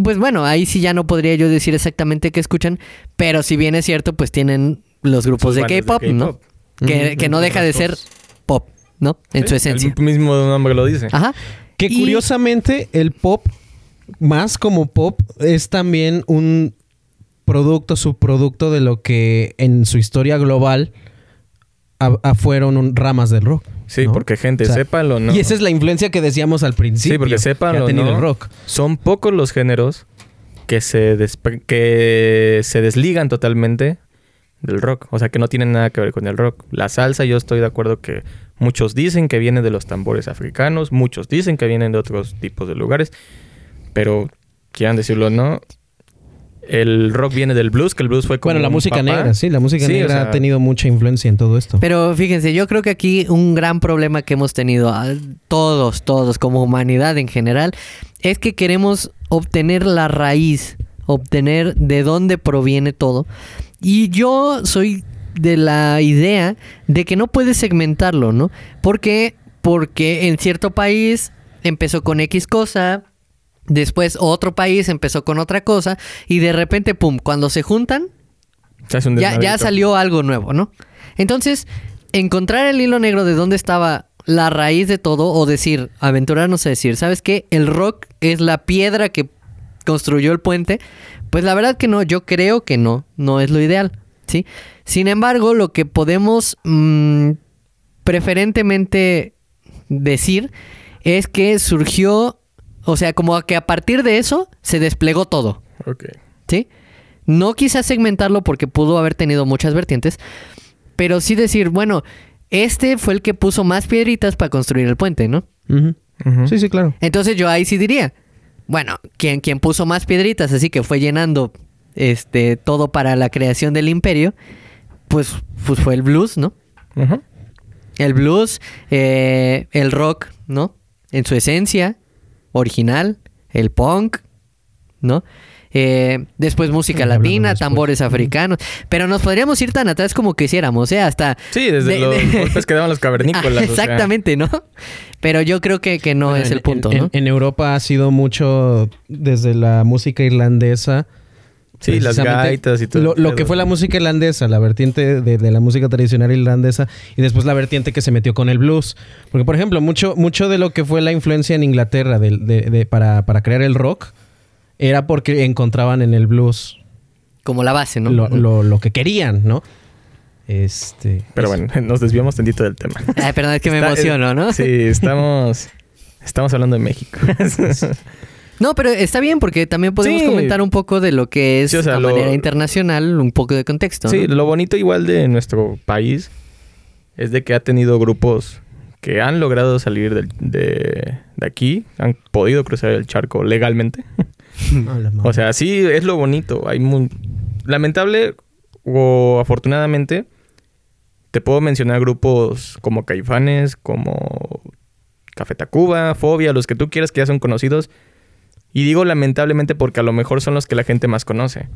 pues bueno, ahí sí ya no podría yo decir exactamente qué escuchan, pero si bien es cierto, pues tienen los grupos de K-pop, ¿no? Que, no deja de ser pop, ¿no? En su esencia. El mismo nombre lo dice. Ajá. Que curiosamente el pop, más como pop, es también un producto, subproducto de lo que en su historia global fueron ramas del rock. Sí, ¿no? porque gente, O sea, sépanlo no. Y esa es la influencia que decíamos al principio. Sí, porque que ha tenido no, el rock. Son pocos los géneros que se, que se desligan totalmente del rock. O sea, que no tienen nada que ver con el rock. La salsa, yo estoy de acuerdo que muchos dicen que viene de los tambores africanos, muchos dicen que vienen de otros tipos de lugares, pero quieran decirlo no, el rock viene del blues, que el blues fue como Bueno, la un música papá. negra, sí, la música Sí, negra o sea- ha tenido mucha influencia en todo esto. Pero fíjense, yo creo que aquí un gran problema que hemos tenido ah, todos, todos, como humanidad en general, es que queremos obtener la raíz, obtener de dónde proviene todo. Y yo soy de la idea de que no puedes segmentarlo, ¿no? Porque, porque en cierto país empezó con X cosa, después otro país empezó con otra cosa, y de repente, pum, cuando se juntan, ya, ya salió algo nuevo, ¿no? Entonces, encontrar el hilo negro de dónde estaba la raíz de todo o decir, aventurarnos a decir, ¿sabes qué? El rock es la piedra que construyó el puente. Pues la verdad que no, yo creo que no, no es lo ideal, ¿sí? Sin embargo, lo que podemos mm, preferentemente decir es que surgió, o sea, como que a partir de eso se desplegó todo. Ok. ¿sí? No quizás segmentarlo porque pudo haber tenido muchas vertientes, pero sí decir, bueno, este fue el que puso más piedritas para construir el puente, ¿no? Sí, sí, claro. Entonces yo ahí sí diría, bueno, quien, quien puso más piedritas, así que fue llenando este todo para la creación del imperio, pues, pues fue el blues, ¿no? El blues, eh, el rock, ¿no? En su esencia original, el punk, ¿no? Eh, después música latina, después. tambores africanos. Pero nos podríamos ir tan atrás como quisiéramos, ¿eh? Hasta... Sí, desde de- los de- *laughs* golpes que daban los cavernícolas. O sea. exactamente, ¿no? Pero yo creo que, que no Bueno, es el punto, en, ¿no? En, Europa ha sido mucho desde la música irlandesa. Sí, las gaitas y todo. Lo, que fue la música irlandesa, la vertiente de, de la música tradicional irlandesa y después la vertiente que se metió con el blues. Porque, por ejemplo, mucho, mucho de lo que fue la influencia en Inglaterra del- de- de- para, para crear el rock era porque encontraban en el blues Como la base, ¿no? lo, lo- lo que querían, ¿no? Este. Pero es- bueno, *laughs* nos desviamos tantito del tema. Ay, perdón, es que me emociono, ¿no? Sí, estamos... *laughs* Estamos hablando de México. *laughs* No, pero está bien porque también podemos Sí. comentar un poco de lo que es Sí, o sea, a lo- manera internacional, un poco de contexto. sí, ¿no? lo bonito igual de nuestro país es de que ha tenido grupos que han logrado salir de, de aquí, han podido cruzar el charco legalmente. *laughs* O sea, sí, es lo bonito. Hay muy... Lamentable o afortunadamente, te puedo mencionar grupos como Caifanes, como Café Tacuba, Fobia, los que tú quieras que ya son conocidos. Y digo lamentablemente porque a lo mejor son los que la gente más conoce.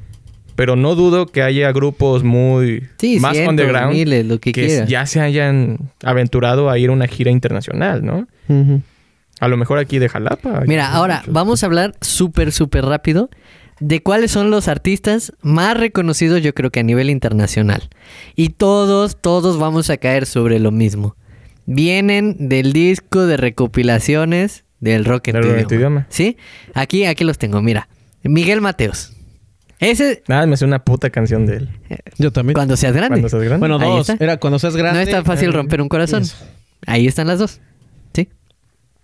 Pero no dudo que haya grupos muy Sí, más cientos, underground miles, lo que, que ya se hayan aventurado a ir a una gira internacional, ¿no? A lo mejor aquí de Jalapa. Mira, ahora muchos. vamos a hablar súper, súper rápido de cuáles son los artistas más reconocidos, yo creo que a nivel internacional. Y todos, todos vamos a caer sobre lo mismo. Vienen del disco de recopilaciones del rock en Del tu rock en tu idioma. ¿Sí? Aquí, aquí los tengo, mira. Miguel Mateos. Ese, Nada, me hace una puta canción de él. Yo también. cuando seas grande. Cuando seas grande. Bueno, dos. Era cuando seas grande. No es tan fácil eh, romper un corazón. eso. Ahí están las dos. ¿Sí?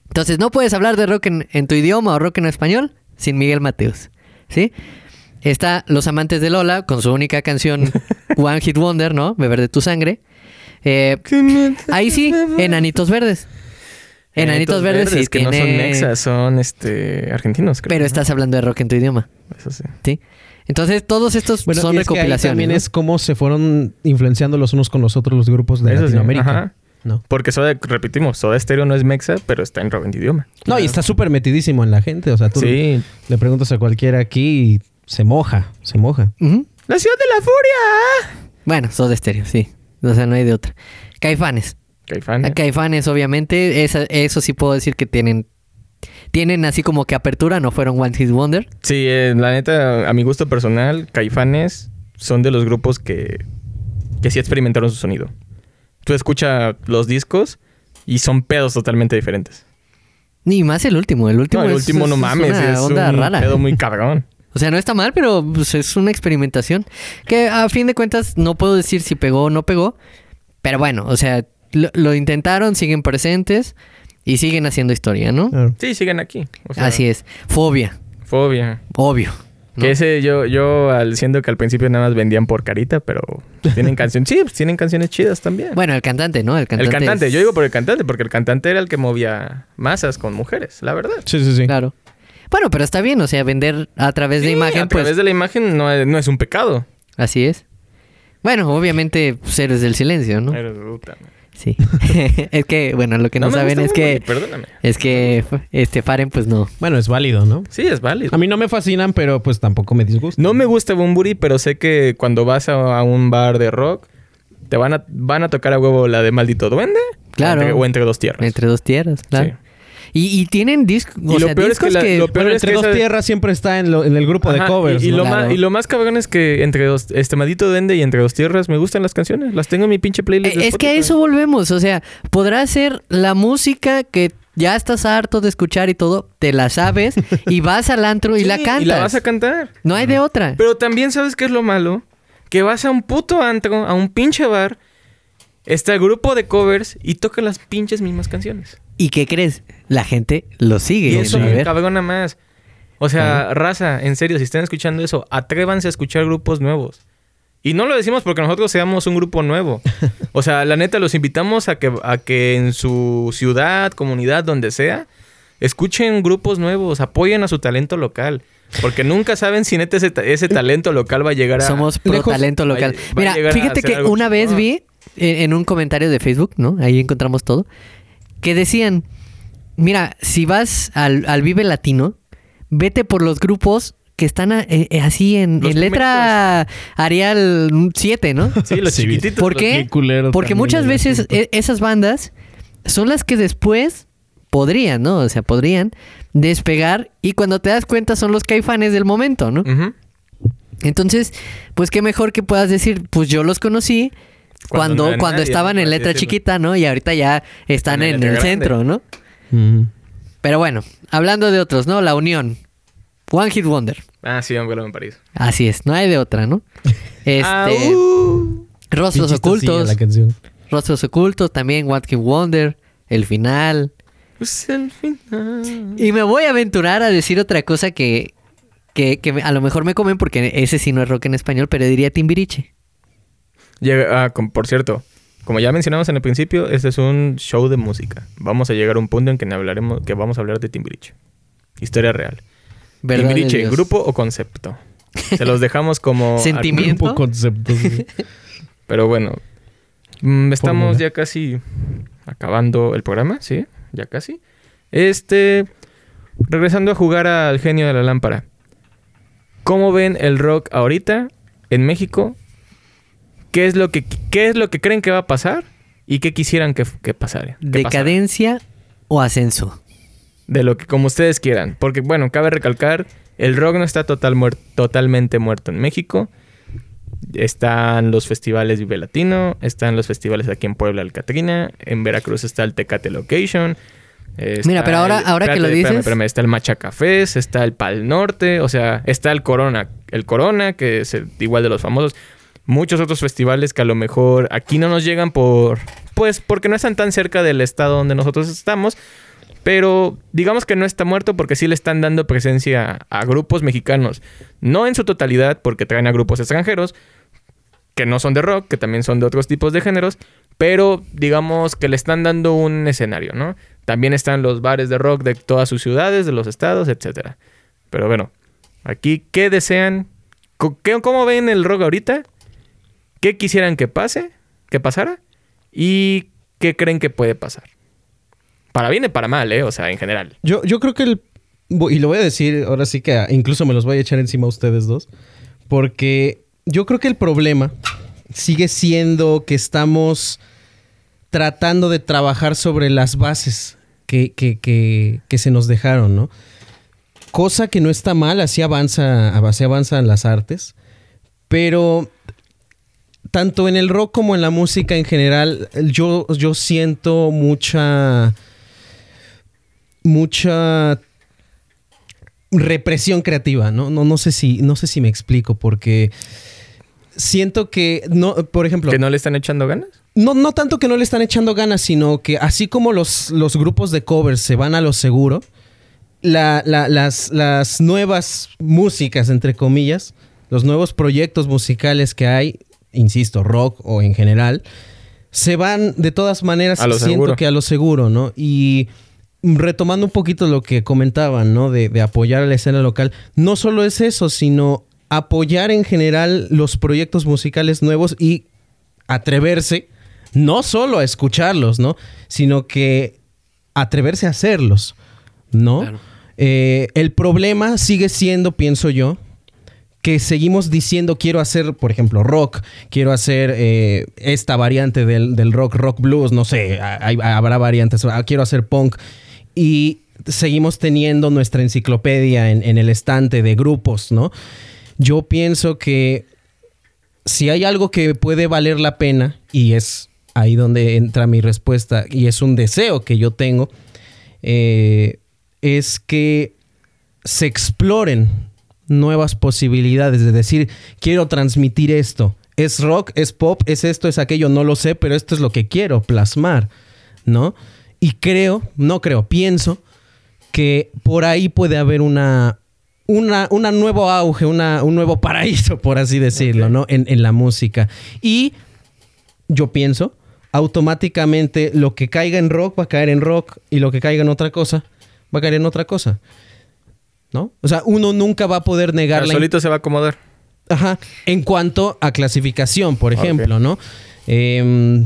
Entonces, no puedes hablar de rock en, en tu idioma o rock en español sin Miguel Mateos. ¿Sí? Está Los Amantes de Lola con su única canción *laughs* One Hit Wonder, ¿no? Beber de tu sangre. Eh, ahí sí, Enanitos Verdes. Enanitos Verdes, sí que no son mexas, son este argentinos, creo. Pero ¿no? estás hablando de rock en tu idioma. Eso sí. ¿Sí? Entonces, todos estos Bueno, son y es que ahí recopilaciones. también ¿no? es cómo se fueron influenciando los unos con los otros los grupos de Eso sí, Latinoamérica. ajá. ¿no? Porque Soda, repetimos, Soda Stereo no es mexa, pero está en rock en tu idioma. No, y está súper metidísimo en la gente. O sea, tú Sí. le preguntas a cualquiera aquí y se moja, se moja. Ujú. ¡La ciudad de la furia! Bueno, Soda Stereo, sí. O sea, no hay de otra. Caifanes. Caifán. A Caifanes, obviamente, esa- eso sí puedo decir que tienen. Tienen así como que apertura, no fueron One Hit Wonder. Sí, eh, la neta, a mi gusto personal, Caifanes son de los grupos que, que sí experimentaron su sonido. Tú escuchas los discos y son pedos totalmente diferentes. Ni más el último. El último, No, el es, último no es mames, una es onda un rara. pedo muy *laughs* cabrón. O sea, no está mal, pero pues, es una experimentación. Que a fin de cuentas no puedo decir si pegó o no pegó. Pero bueno, o sea, lo, lo intentaron, siguen presentes y siguen haciendo historia, ¿no? Claro. Sí, siguen aquí. o sea, Así es. Fobia, Fobia. obvio. ¿no? Que ese yo, yo al, siendo que al principio nada más vendían por carita, pero tienen canciones. Sí, pues tienen canciones chidas también. Bueno, el cantante, ¿no? El cantante. el cantante, es- yo digo por el cantante, porque el cantante era el que movía masas con mujeres, la verdad. Sí, sí, sí. Claro. Bueno, pero está bien, o sea, vender a través de Sí, imagen, a pues través de la imagen no es, no es un pecado. así es. Bueno, obviamente, pues, héroes del silencio, ¿no? Pero, puta, man. Sí. *laughs* es que, bueno, lo que no, saben es que... Perdóname. Es que este Faren, pues no. Bueno, es válido, ¿no? Sí, es válido. A mí no me fascinan, pero pues tampoco me disgustan. No me gusta Bumburi, pero sé que cuando vas a, a un bar de rock, te van a, van a tocar a huevo la de Maldito Duende. Claro. O entre, o entre dos tierras. Entre dos tierras, claro. Sí. Y, y tienen discos, o Y lo sea, peor es que discos la- que... lo peor es entre que dos esa- tierras siempre está en, lo- en el grupo de covers. Y, y ¿no? lo Claro. más, y lo más cabrón es que entre dos, este Maldito Duende y entre dos tierras me gustan las canciones. Las tengo en mi pinche playlist. de Eh, es que a eso volvemos, o sea, podrá ser la música que ya estás harto de escuchar y todo, te la sabes y *laughs* vas al antro y Sí, la cantas. Y la vas a cantar. No hay de otra. Pero también sabes qué es lo malo. Que vas a un puto antro, a un pinche bar, está el grupo de covers y tocan las pinches mismas canciones. ¿Y qué crees? La gente lo sigue. Y eso a ver. cabrona más. O sea, raza, en serio, si están escuchando eso, atrévanse a escuchar grupos nuevos. Y no lo decimos porque nosotros seamos un grupo nuevo. *laughs* O sea, la neta, los invitamos a que, a que en su ciudad, comunidad, donde sea, escuchen grupos nuevos, apoyen a su talento local. Porque nunca saben si neta ese, ta- ese *laughs* talento local va a llegar a... Somos pro lejos- talento local. va Mira, fíjate que una vez vi en, en un comentario de Facebook, ¿no? Ahí encontramos todo. Que decían, mira, si vas al, al Vive Latino, vete por los grupos que están a- eh, eh, así en, letra Arial 7, ¿no? Sí, los Sí, chiquititos. ¿Por qué? Porque muchas veces e- esas bandas son las que después podrían, ¿no? O sea, podrían despegar y cuando te das cuenta son los caifanes del momento, ¿no? Entonces, pues qué mejor que puedas decir, pues yo los conocí Cuando cuando, no eran cuando nadie, estaban ¿no? en letra chiquita, ¿no? Y ahorita ya están En el grande. centro, ¿no? Pero bueno, hablando de otros, ¿no? La Unión. One Hit Wonder. Ah, sí, hombre, en París. Así es, no hay de otra, ¿no? *laughs* Este, Ah, uh. Rostros Ocultos. la canción. Rostros Ocultos, también One Hit Wonder. El final. Pues el final. Y me voy a aventurar a decir otra cosa que, que, que me- a lo mejor me comen porque ese sí no es rock en español, pero diría Timbiriche. Llega, ah, por cierto, como ya mencionamos en el principio, este es un show de música. Vamos a llegar a un punto en que hablaremos, que vamos a hablar de Timbiriche. Historia real. ¿Verdad de Timbiriche, grupo o concepto. Se los dejamos como *laughs* Sentimiento. Grupo concepto. sí. *laughs* Pero bueno, mm, estamos ya casi acabando el programa, ¿sí? Ya casi. Este, regresando a jugar al genio de la lámpara. ¿Cómo ven el rock ahorita en México? ¿Qué es lo que, qué es lo que creen que va a pasar? ¿Y qué quisieran que, que pasara? que pasara? ¿Decadencia o ascenso? De lo que como ustedes quieran. Porque, bueno, cabe recalcar, el rock no está total muer- totalmente muerto en México. Están los festivales Vive Latino, están los festivales aquí en Puebla, el Catrina, en Veracruz está el Tecate Location. Mira, pero ahora- el- ahora que lo espérame, dices- espérame, está el Machaca Fest, está el Pal Norte, o sea, está el Corona, el Corona, que es el- igual de los famosos. Muchos otros festivales que a lo mejor aquí no nos llegan por, pues, porque no están tan cerca del estado donde nosotros estamos. Pero digamos que no está muerto porque sí le están dando presencia a grupos mexicanos. No en su totalidad porque traen a grupos extranjeros que no son de rock, que también son de otros tipos de géneros. Pero digamos que le están dando un escenario, ¿no? También están los bares de rock de todas sus ciudades, de los estados, etc. Pero bueno, aquí, ¿qué desean? ¿Cómo ven el rock ahorita? ¿Qué quisieran que pase? ¿Que pasara? ¿Y qué creen que puede pasar? Para bien y para mal, ¿eh? O sea, en general. Yo, yo creo que el. Y lo voy a decir, ahora sí que incluso me los voy a echar encima a ustedes dos. Porque yo creo que el problema sigue siendo que estamos tratando de trabajar sobre las bases que, que, que, que se nos dejaron, ¿no? Cosa que no está mal, así avanza, así avanzan las artes. Pero tanto en el rock como en la música en general, yo, yo siento mucha. mucha represión creativa, ¿no? No, no sé si, no sé si me explico, porque siento que no, por ejemplo. ¿Que no le están echando ganas? no, no tanto que no le están echando ganas, sino que así como los, los grupos de covers se van a lo seguro, la- la- las, las nuevas músicas, entre comillas, los nuevos proyectos musicales que hay, insisto, rock o en general, se van de todas maneras, siento seguro. que a lo seguro, ¿no? Y retomando un poquito lo que comentaban, ¿no? De, de apoyar a la escena local, no solo es eso, sino apoyar en general los proyectos musicales nuevos y atreverse no solo a escucharlos, ¿no? Sino que atreverse a hacerlos, ¿no? Claro. Eh, el problema sigue siendo, pienso yo, que seguimos diciendo quiero hacer, por ejemplo, rock, quiero hacer eh, esta variante del, del rock, rock blues, no sé, habrá variantes, ah, quiero hacer punk y seguimos teniendo nuestra enciclopedia en, en el estante de grupos, ¿no? Yo pienso que si hay algo que puede valer la pena, y es ahí donde entra mi respuesta, y es un deseo que yo tengo, eh, es que se exploren nuevas posibilidades de decir, quiero transmitir esto. Es rock, es pop, es esto, es aquello, no lo sé, pero esto es lo que quiero plasmar, ¿no? Y creo, no creo, pienso que por ahí puede haber una, una, una nuevo auge, una, un nuevo paraíso, por así decirlo. ¿no? En, en la música. Y yo pienso, automáticamente lo que caiga en rock va a caer en rock y lo que caiga en otra cosa va a caer en otra cosa. ¿No? O sea, uno nunca va a poder negar sea, la solito se va a acomodar. Ajá. En cuanto a clasificación, por ejemplo, ¿no? Eh,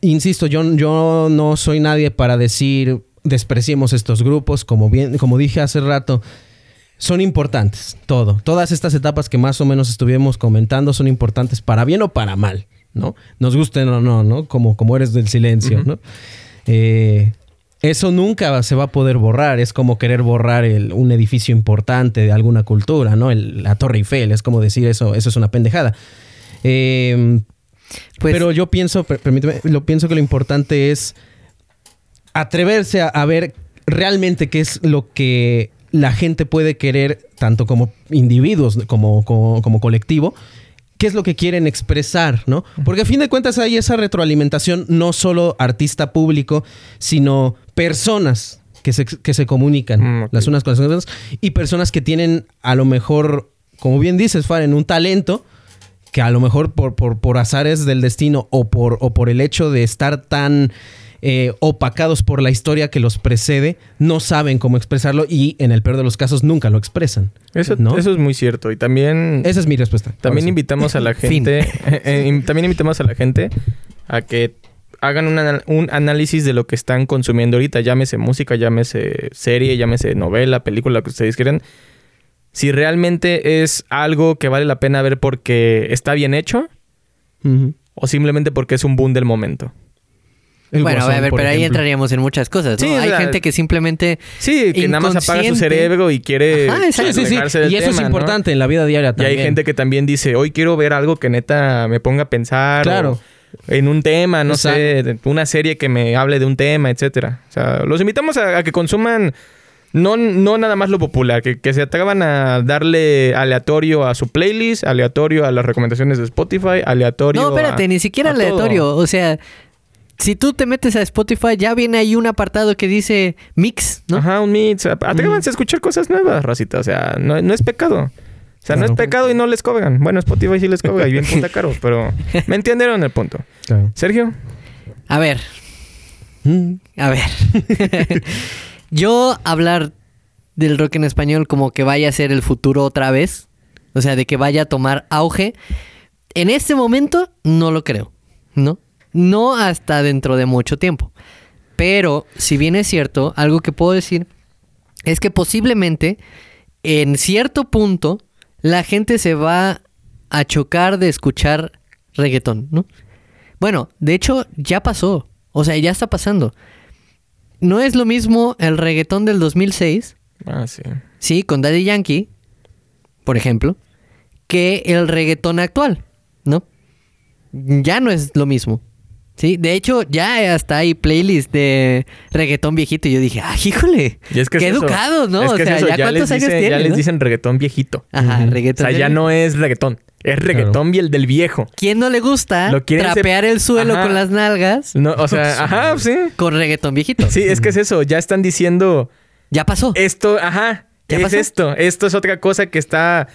insisto, yo, yo no soy nadie para decir despreciemos estos grupos. Como bien, como dije hace rato, son importantes. Todo. Todas estas etapas que más o menos estuvimos comentando son importantes para bien o para mal, ¿no? Nos gusten o no, ¿no? Como, como eres del silencio. ¿no? Eh, eso nunca se va a poder borrar. Es como querer borrar el- un edificio importante de alguna cultura, ¿no? El- la Torre Eiffel. Es como decir eso, eso es una pendejada. Eh, Pues, pero yo pienso, per- permíteme, lo pienso que lo importante es atreverse a, a ver realmente qué es lo que la gente puede querer, tanto como individuos como, como, como colectivo, qué es lo que quieren expresar, ¿no? Porque a fin de cuentas hay esa retroalimentación, no solo artista público, sino personas que se, que se comunican Mm, las unas con las otras y personas que tienen a lo mejor, como bien dices, Faren, un talento que a lo mejor por, por, por azares del destino o por, o por el hecho de estar tan eh, opacados por la historia que los precede, no saben cómo expresarlo y en el peor de los casos nunca lo expresan. Eso, ¿no? eso es muy cierto. Y también, Esa es mi respuesta. también sí. invitamos a la *laughs* gente. *laughs* eh, eh, también invitamos a la gente a que hagan un, anal- un análisis de lo que están consumiendo ahorita. Llámese música, llámese serie, llámese novela, película, lo que ustedes quieran. Si realmente es algo que vale la pena ver porque está bien hecho Ujú. o simplemente porque es un boom del momento. El bueno, Guasón, a ver, pero ahí entraríamos en muchas cosas, ¿no? Sí, Hay gente que simplemente... Sí, que nada más apaga su cerebro y quiere Ajá. Sí, sí, sí. del Y eso es importante en la vida diaria Y también. hay gente que también dice, hoy quiero ver algo que neta me ponga a pensar. Claro. o En un tema, no Exacto. sé, una serie que me hable de un tema, etcétera. O sea, los invitamos a, a que consuman no, no nada más lo popular, que, que se atrevan a darle aleatorio a su playlist, aleatorio a las recomendaciones de Spotify, aleatorio No, espérate, a- ni siquiera todo. aleatorio. O sea, si tú te metes a Spotify, ya viene ahí un apartado que dice mix, ¿no? Ajá, un mix. Atrévanse a escuchar cosas nuevas, racita. O sea, no, no es pecado. O sea, no es pecado y no les cobran. Bueno, Spotify sí les cobra y bien *laughs* puta caro, pero me entendieron el punto. Claro. Sergio, A ver, Mm. a ver. *laughs* Yo hablar del rock en español como que vaya a ser el futuro otra vez, o sea, de que vaya a tomar auge, en este momento no lo creo, ¿no? No hasta dentro de mucho tiempo. Pero, si bien es cierto, algo que puedo decir es que posiblemente en cierto punto la gente se va a chocar de escuchar reggaetón, ¿no? Bueno, de hecho ya pasó, o sea, ya está pasando. No es lo mismo el reggaetón del 2006, Ah, sí. sí, con Daddy Yankee, por ejemplo, que el reggaetón actual, ¿no? Ya no es lo mismo. Sí, de hecho, ya hasta hay playlists de reggaetón viejito y yo dije, ah, híjole, Y es que qué es educados, ¿no? Es o que sea, ya, cuántos años dicen- tienen, Ya les dicen reggaetón viejito. Ajá, Ujú. O reggaetón. sea, ya no es reggaetón. Es reggaetón el del viejo. ¿Quién no le gusta Lo trapear el suelo Ajá. con las nalgas No, o sea, *laughs* ajá, sí. con reggaetón viejito? Sí, es que es eso. Ya están diciendo Ya pasó. esto, ajá. ¿Ya es pasó? esto. Esto es otra cosa que está.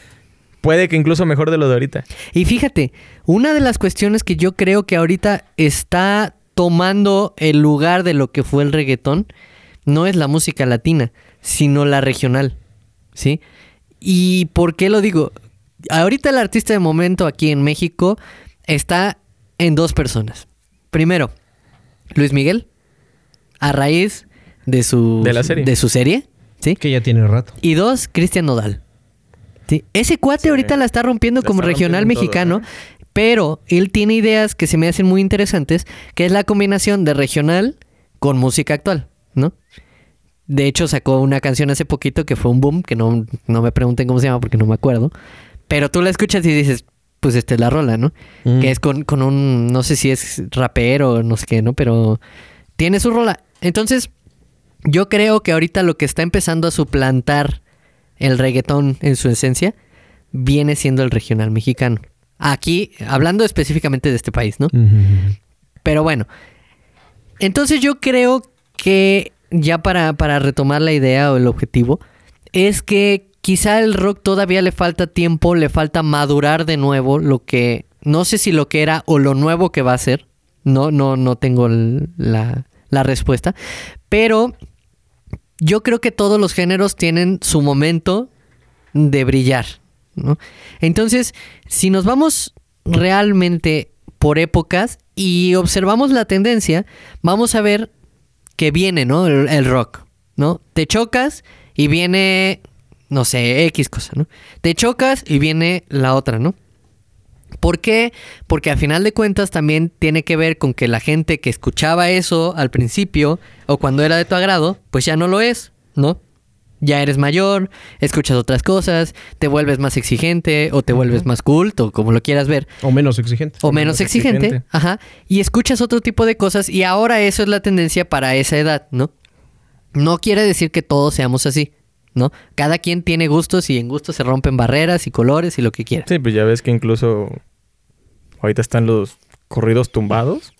Puede que incluso mejor de lo de ahorita. Y fíjate, una de las cuestiones que yo creo que ahorita está tomando el lugar de lo que fue el reggaetón no es la música latina, sino la regional. ¿Sí? ¿Y por qué lo digo? Ahorita el artista de momento aquí en México está en dos personas. Primero, Luis Miguel, a raíz de su, De la serie. De su serie ¿sí? Que ya tiene rato. Y dos, Cristian Nodal. Sí. Ese cuate Sí. ahorita la está rompiendo La como está regional rompiendo mexicano, todo, pero él tiene ideas que se me hacen muy interesantes, que es la combinación de regional con música actual, ¿no? De hecho, sacó una canción hace poquito que fue un boom, que no, no me pregunten cómo se llama porque no me acuerdo. Pero tú la escuchas y dices, pues esta es la rola, ¿no? Mm. Que es con, con un, no sé si es rapero o no sé qué, ¿no? Pero tiene su rola. Entonces, yo creo que ahorita lo que está empezando a suplantar el reggaetón en su esencia viene siendo el regional mexicano. Aquí, hablando específicamente de este país, ¿no? Pero bueno, entonces yo creo que ya para, para retomar la idea o el objetivo, es que quizá el rock todavía le falta tiempo, le falta madurar de nuevo lo que, no sé si lo que era o lo nuevo que va a ser, no, no, no tengo la, la respuesta, pero yo creo que todos los géneros tienen su momento de brillar, ¿no? Entonces, si nos vamos realmente por épocas y observamos la tendencia, vamos a ver que viene, ¿no? El, rock, ¿no? Te chocas y viene, no sé, X cosa, ¿no? Te chocas y viene la otra, ¿no? ¿Por qué? Porque a final de cuentas también tiene que ver con que la gente que escuchaba eso al principio o cuando era de tu agrado, pues ya no lo es, ¿no? Ya eres mayor, escuchas otras cosas, te vuelves más exigente o te vuelves más culto, como lo quieras ver, O menos exigente. o menos menos exigente, exigente. ajá, y escuchas otro tipo de cosas y ahora eso es la tendencia para esa edad, ¿no? No quiere decir que todos seamos así, ¿no? Cada quien tiene gustos y en gustos se rompen barreras y colores y lo que quiera. Sí, pues ya ves que incluso ahorita están los corridos tumbados.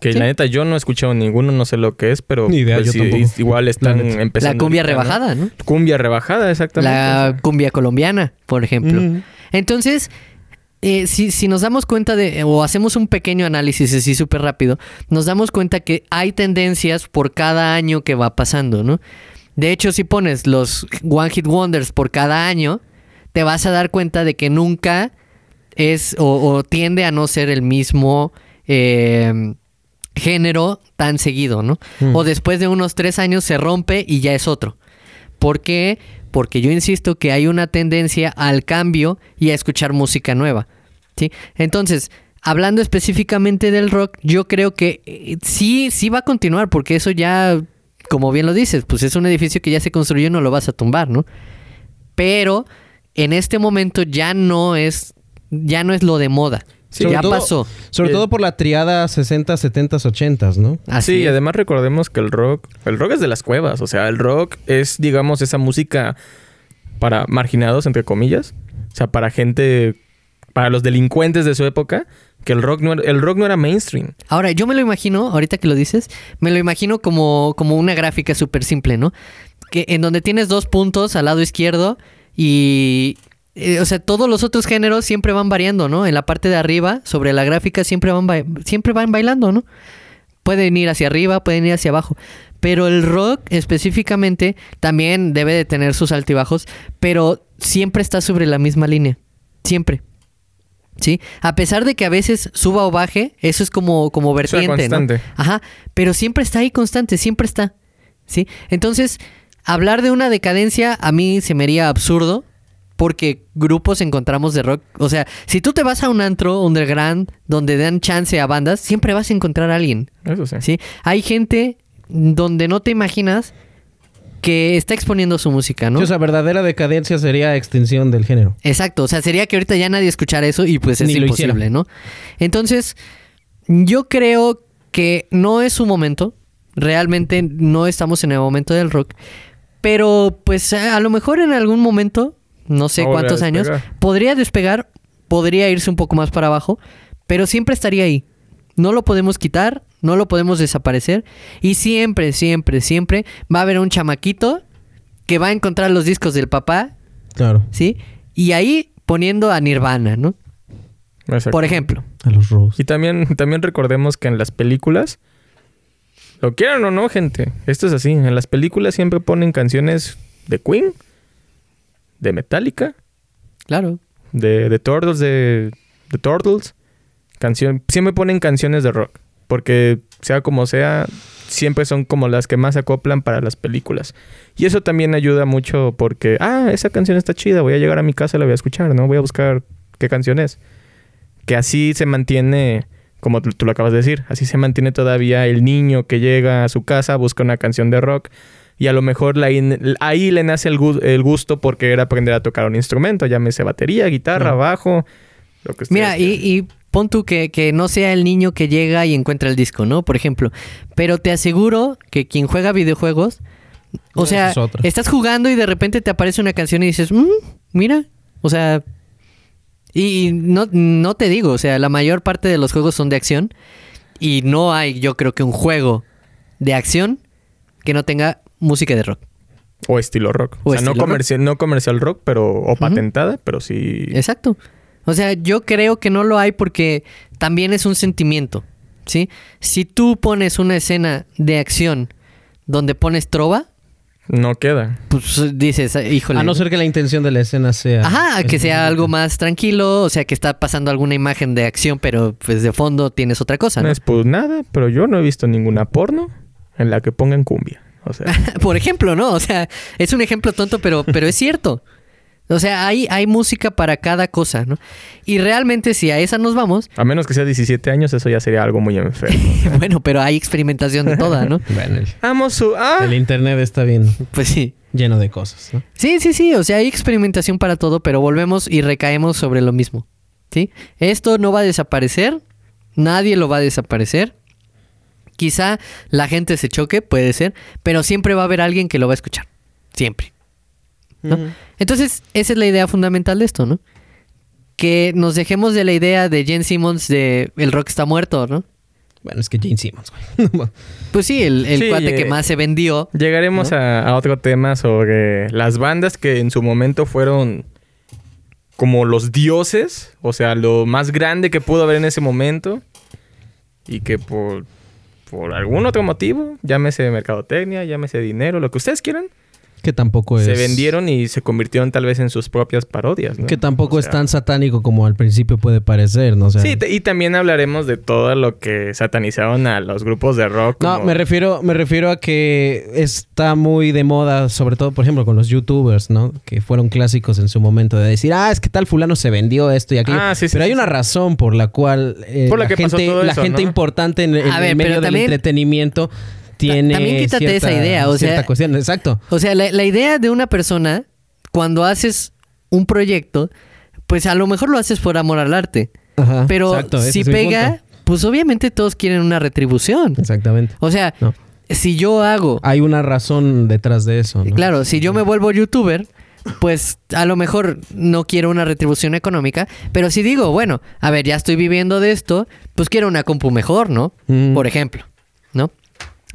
Que sí. la neta yo no he escuchado ninguno, no sé lo que es, pero Ni idea, pues yo sí, tampoco. igual están La empezando. La cumbia rebajada, ¿no? Cumbia rebajada, exactamente. La cumbia colombiana, por ejemplo. Entonces, eh, si, si nos damos cuenta de, o hacemos un pequeño análisis así súper rápido, nos damos cuenta que hay tendencias por cada año que va pasando, ¿no? De hecho, si pones los One Hit Wonders por cada año, te vas a dar cuenta de que nunca es o, o tiende a no ser el mismo eh, género tan seguido, ¿no? Mm. O después de unos tres años se rompe y ya es otro. ¿Por qué? Porque yo insisto que hay una tendencia al cambio y a escuchar música nueva. ¿sí? Entonces, hablando específicamente del rock, yo creo que eh, sí, sí va a continuar, porque eso ya, como bien lo dices, pues es un edificio que ya se construyó y no lo vas a tumbar, ¿no? Pero en este momento ya no es, ya no es lo de moda. Sí, ya todo- pasó. Sobre Eh, todo por la triada 60, 70, 80, ¿no? Así sí, además recordemos que el rock, el rock es de las cuevas, o sea, el rock es, digamos, esa música para marginados, entre comillas, o sea, para gente, para los delincuentes de su época, que el rock no era, el rock no era mainstream. Ahora, yo me lo imagino, ahorita que lo dices, me lo imagino como, como una gráfica súper simple, ¿no? Que en donde tienes dos puntos al lado izquierdo y... eh, o sea, todos los otros géneros siempre van variando, ¿no? En la parte de arriba, sobre la gráfica, siempre van, siempre van bailando, ¿no? Pueden ir hacia arriba, pueden ir hacia abajo. Pero el rock específicamente también debe de tener sus altibajos, pero siempre está sobre la misma línea. Siempre. ¿Sí? A pesar de que a veces suba o baje, eso es como, como vertiente, ¿no? constante. Ajá, pero siempre está ahí constante, siempre está. ¿Sí? Entonces, hablar de una decadencia a mí se me haría absurdo porque grupos encontramos de rock, o sea, si tú te vas a un antro underground donde dan chance a bandas, siempre vas a encontrar a alguien, Eso sí. ¿sí? Hay gente donde no te imaginas que está exponiendo su música, ¿no? Sí, o sea, verdadera decadencia sería extinción del género. Exacto, o sea, sería que ahorita ya nadie escuchara eso y pues es Ni imposible. ¿no? Entonces, yo creo que no es su momento, realmente no estamos en el momento del rock, pero pues a lo mejor en algún momento, no sé cuántos años, podría despegar podría irse un poco más para abajo, pero siempre estaría ahí. No lo podemos quitar, no lo podemos desaparecer y siempre, siempre, siempre va a haber un chamaquito que va a encontrar los discos del papá, Claro. ¿sí? Y ahí poniendo a Nirvana, ¿no? Exacto. Por ejemplo. A los Rose. Y también, también recordemos que en las películas, lo quieran o no, gente, esto es así. En las películas siempre ponen canciones de Queen, de Metallica, Claro. de, de Turtles, de, de Turtles. Canción, siempre ponen canciones de rock. Porque sea como sea, siempre son como las que más se acoplan para las películas. Y eso también ayuda mucho porque, ah, esa canción está chida, voy a llegar a mi casa y la voy a escuchar, ¿no? Voy a buscar qué canción es. Que así se mantiene, como tú, tú lo acabas de decir, así se mantiene todavía el niño que llega a su casa, busca una canción de rock y a lo mejor la- ahí le nace el, gu- el gusto por querer aprender a tocar un instrumento, llámese batería, guitarra, bajo, lo que Mira, y, y pon tú que, que no sea el niño que llega y encuentra el disco, ¿no? Por ejemplo. Pero te aseguro que quien juega videojuegos, o No, sea, es estás jugando y de repente te aparece una canción y dices, "Mm, mira, o sea, y no, no te digo, o sea, la mayor parte de los juegos son de acción y no hay, yo creo que un juego de acción que no tenga música de rock. O estilo rock. O O, sea, no rock. comercial, no comercial rock, pero o patentada, pero sí. Exacto. O sea, yo creo que no lo hay porque también es un sentimiento, ¿sí? Si tú pones una escena de acción donde pones trova, No queda. pues dices, híjole. A no ser que la intención de la escena sea. Ajá, que sea algo más tranquilo, o sea, que está pasando alguna imagen de acción, pero pues de fondo tienes otra cosa, No ¿no? es pues nada, pero yo no he visto ninguna porno en la que pongan cumbia. O sea, *laughs* Por ejemplo, ¿no? O sea, es un ejemplo tonto, pero, pero es cierto. O sea, hay, hay música para cada cosa, ¿no? Y realmente si a esa nos vamos, a menos que sea 17 años, eso ya sería algo muy enfermo. *laughs* bueno, pero hay experimentación de toda, ¿no? *laughs* Bueno, el, Amo su. ¡Ah! el internet está bien Pues sí. lleno de cosas, ¿no? Sí, sí, sí, o sea, hay experimentación para todo, pero volvemos y recaemos sobre lo mismo. ¿Sí? Esto no va a desaparecer, nadie lo va a desaparecer. Quizá la gente se choque, puede ser, pero siempre va a haber alguien que lo va a escuchar. Siempre. ¿no? Entonces, esa es la idea fundamental de esto, ¿no? Que nos dejemos de la idea de Jen Simmons de el rock está muerto, ¿no? Bueno, es que Gene Simmons, güey. *laughs* Pues sí, el, el Sí, cuate que eh, más se vendió. Llegaremos a, a otro tema sobre las bandas que en su momento fueron como los dioses, o sea, lo más grande que pudo haber en ese momento y que por, por algún otro motivo, llámese mercadotecnia, llámese dinero, lo que ustedes quieran, que tampoco es. se vendieron y se convirtieron tal vez en sus propias parodias. ¿no? Que tampoco O es tan satánico como al principio puede parecer, ¿no? O sea, Sí, te- y también hablaremos de todo lo que satanizaron a los grupos de rock. No, como- me refiero, me refiero a que está muy de moda, sobre todo, por ejemplo, con los youtubers, ¿no? Que fueron clásicos en su momento de decir, ah, es que tal fulano se vendió esto y aquello. Ah, sí, sí, pero hay sí, una razón por la cual eh, Por la la, que pasó gente, todo la eso, gente ¿no? importante en, en A ver, el medio del también- entretenimiento tiene también quítate cierta- esa idea, o sea- cuestión. Exacto. O sea, la, la idea de una persona, cuando haces un proyecto, pues a lo mejor lo haces por amor al arte. Ajá, Pero exacto, si pega, pues obviamente todos quieren una retribución. Exactamente. O sea, No. si yo hago, Hay una razón detrás de eso, ¿no? claro, si yo me vuelvo youtuber, pues a lo mejor no quiero una retribución económica, pero si digo, bueno, a ver, ya estoy viviendo de esto, pues quiero una compu mejor, ¿no? Mm. Por ejemplo.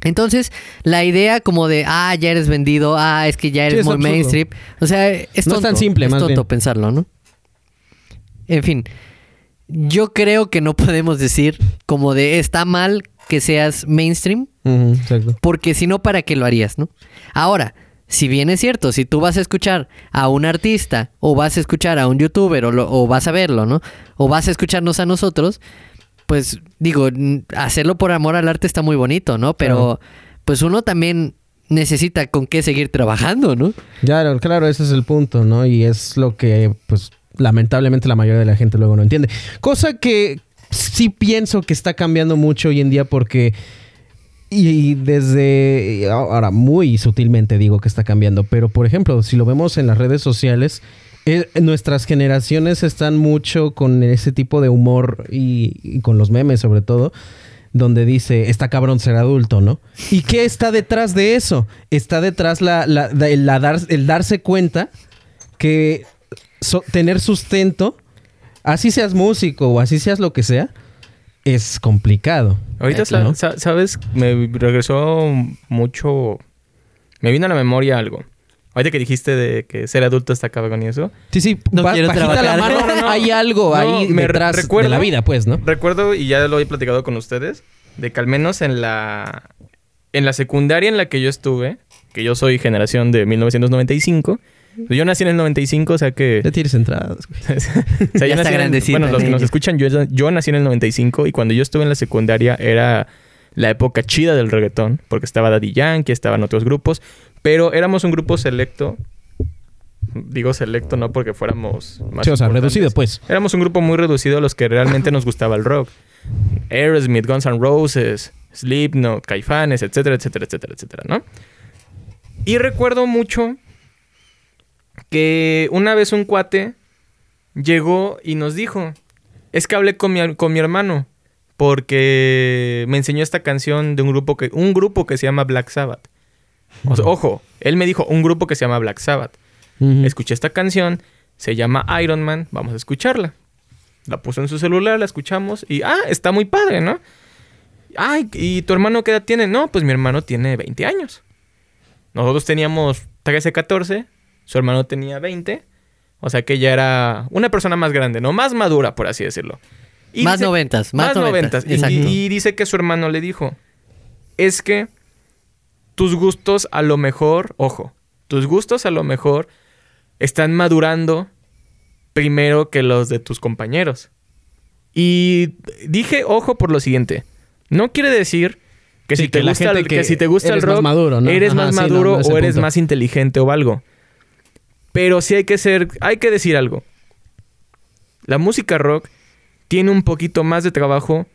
Entonces, la idea como de, ah, ya eres vendido, ah, es que ya eres es muy absurdo. mainstream. O sea, es No es tan simple, es más tonto bien. pensarlo, ¿no? En fin, yo creo que no podemos decir como de, está mal que seas mainstream, exacto. porque si no, ¿para qué lo harías, no? Ahora, si bien es cierto, si tú vas a escuchar a un artista, o vas a escuchar a un youtuber, o, lo- o vas a verlo, ¿no? O vas a escucharnos a nosotros, pues digo, hacerlo por amor al arte está muy bonito, ¿no? Pero pues uno también necesita con qué seguir trabajando, ¿no? Claro, claro, ese es el punto, ¿no? Y es lo que, pues, lamentablemente la mayoría de la gente luego no entiende. Cosa que sí pienso que está cambiando mucho hoy en día porque... Y desde ahora muy sutilmente digo que está cambiando, pero por ejemplo, si lo vemos en las redes sociales, eh, nuestras generaciones están mucho con ese tipo de humor y, y con los memes sobre todo, donde dice, está cabrón ser adulto, ¿no? ¿Y qué está detrás de eso? Está detrás la, la- de- la dar- el darse cuenta que so- tener sustento así seas músico o así seas lo que sea, es complicado. Ahorita, sa- ¿sabes? Me regresó mucho... Me vino a la memoria algo. Ahorita que dijiste de que ser adulto está cabrón y eso. Sí, sí, No quiero bajita la trabajar. mano, No, no, no. hay algo No, ahí me detrás recuerdo- de la vida, pues, ¿no? Recuerdo, y ya lo he platicado con ustedes, de que al menos en la, en la secundaria en la que yo estuve, que yo soy generación de 1995, pues yo nací en el 95, o sea que... Ya tienes entradas, güey. *laughs* o sea, yo Ya está nací en bueno, los que nos escuchan, yo, yo nací en el 95 y cuando yo estuve en la secundaria era la época chida del reggaetón, porque estaba Daddy Yankee, estaban otros grupos, pero éramos un grupo selecto. Digo selecto no porque fuéramos más Sí, o sea, reducido, pues. Éramos un grupo muy reducido a los que realmente nos gustaba el rock. Aerosmith, Guns N' Roses, Slipknot, Caifanes, etcétera, etcétera, etcétera, etcétera, ¿no? Y recuerdo mucho que una vez un cuate llegó y nos dijo, es que hablé con mi, con mi hermano porque me enseñó esta canción de un grupo que, un grupo que se llama Black Sabbath. O sea, ojo, él me dijo un grupo que se llama Black Sabbath. Escuché esta canción, se llama Iron Man, vamos a escucharla. La puso en su celular, la escuchamos y, ah, está muy padre, ¿no? Ay, ¿y tu hermano qué edad tiene? No, pues mi hermano tiene 20 años. Nosotros teníamos 13, 14, su hermano tenía 20, o sea que ya era una persona más grande, ¿no? Más madura, por así decirlo. Y Más dice- noventas, más noventas, Y- exacto. Y, y dice que su hermano le dijo, es que tus gustos a lo mejor, ojo, tus gustos a lo mejor están madurando primero que los de tus compañeros. Y dije, ojo por lo siguiente, no quiere decir que Sí, si te que gusta el, que que si te gusta el más rock, maduro, ¿no? eres Ajá, más sí, maduro no o eres punto. más inteligente o algo. Pero sí hay que ser, hay que decir algo. La música rock tiene un poquito más de trabajo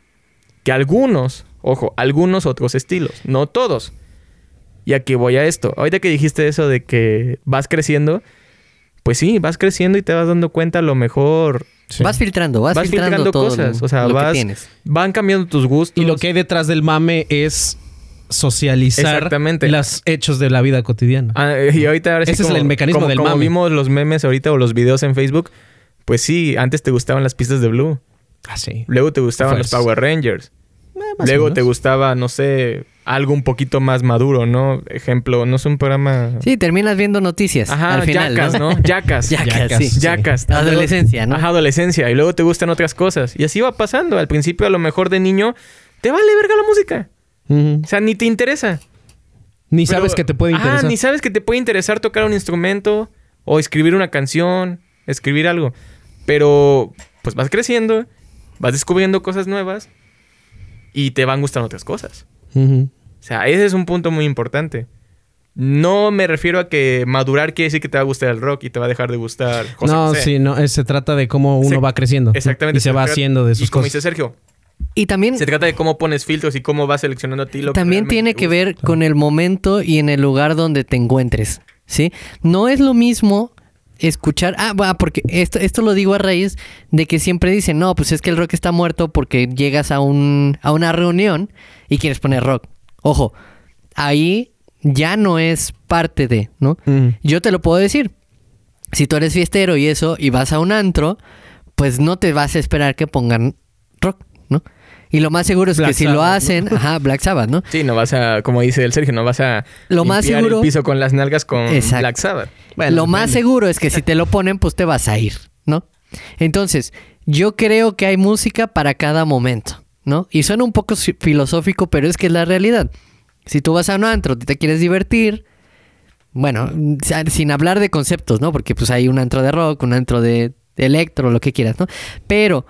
que algunos, ojo, algunos otros estilos, no todos. Y aquí voy a esto. Ahorita que dijiste eso de que vas creciendo, pues sí, vas creciendo y te vas dando cuenta a lo mejor Sí. Vas filtrando, vas, Vas filtrando, filtrando todo cosas, lo, o sea, lo vas- que tienes. van cambiando tus gustos. Y lo que hay detrás del mame es socializar Exactamente. los hechos de la vida cotidiana. Ah, y ahorita ahora sí Ese es como- el mecanismo como- del como mame. vimos los memes ahorita o los videos en Facebook, pues sí, antes te gustaban las pistas de Blue, Ah, sí. luego te gustaban Pues. los Power Rangers, Eh, luego te gustaba, no sé, algo un poquito más maduro, ¿no? Ejemplo, no es un programa... Sí, terminas viendo noticias Ajá, al final, ¿no? *laughs* Jackass, Jackass, sí. Jackass. Adolescencia, ¿no? Ajá, adolescencia. Y luego te gustan otras cosas. Y así va pasando. Al principio, a lo mejor de niño, te vale verga la música. O sea, ni te interesa. Ni Pero- sabes que te puede interesar. ni sabes que te puede interesar tocar un instrumento o escribir una canción, escribir algo. Pero, pues vas creciendo, vas descubriendo cosas nuevas y te van gustando otras cosas. O sea, ese es un punto muy importante. No me refiero a que madurar quiere decir que te va a gustar el rock y te va a dejar de gustar José no, José. sí, no, es- se trata de cómo uno Se- va creciendo. Exactamente. Y se va haciendo de y sus como cosas. dice Sergio, Y también, se trata de cómo pones filtros y cómo vas seleccionando a ti lo que también tiene te que ver con el momento y en el lugar donde te encuentres, ¿sí? No es lo mismo escuchar... Ah, va, porque esto, esto lo digo a raíz de que siempre dicen, no, pues es que el rock está muerto porque llegas a, un, a una reunión y quieres poner rock. Ojo, ahí ya no es parte de, ¿no? Ujú. Yo te lo puedo decir. Si tú eres fiestero y eso, y vas a un antro, pues no te vas a esperar que pongan rock, ¿no? Y lo más seguro es Black que si lo hacen, *laughs* ajá, Black Sabbath, ¿no? Sí, no vas a, como dice el Sergio, no vas a Lo más limpiar seguro- el piso con las nalgas con Exacto. Black Sabbath. Bueno, lo más seguro es que si te lo ponen, pues te vas a ir, ¿no? Entonces, yo creo que hay música para cada momento, ¿no? Y suena un poco filosófico, pero es que es la realidad. Si tú vas a un antro, te quieres divertir, bueno, sin hablar de conceptos, ¿no? Porque pues hay un antro de rock, un antro de de electro, lo que quieras, ¿no? Pero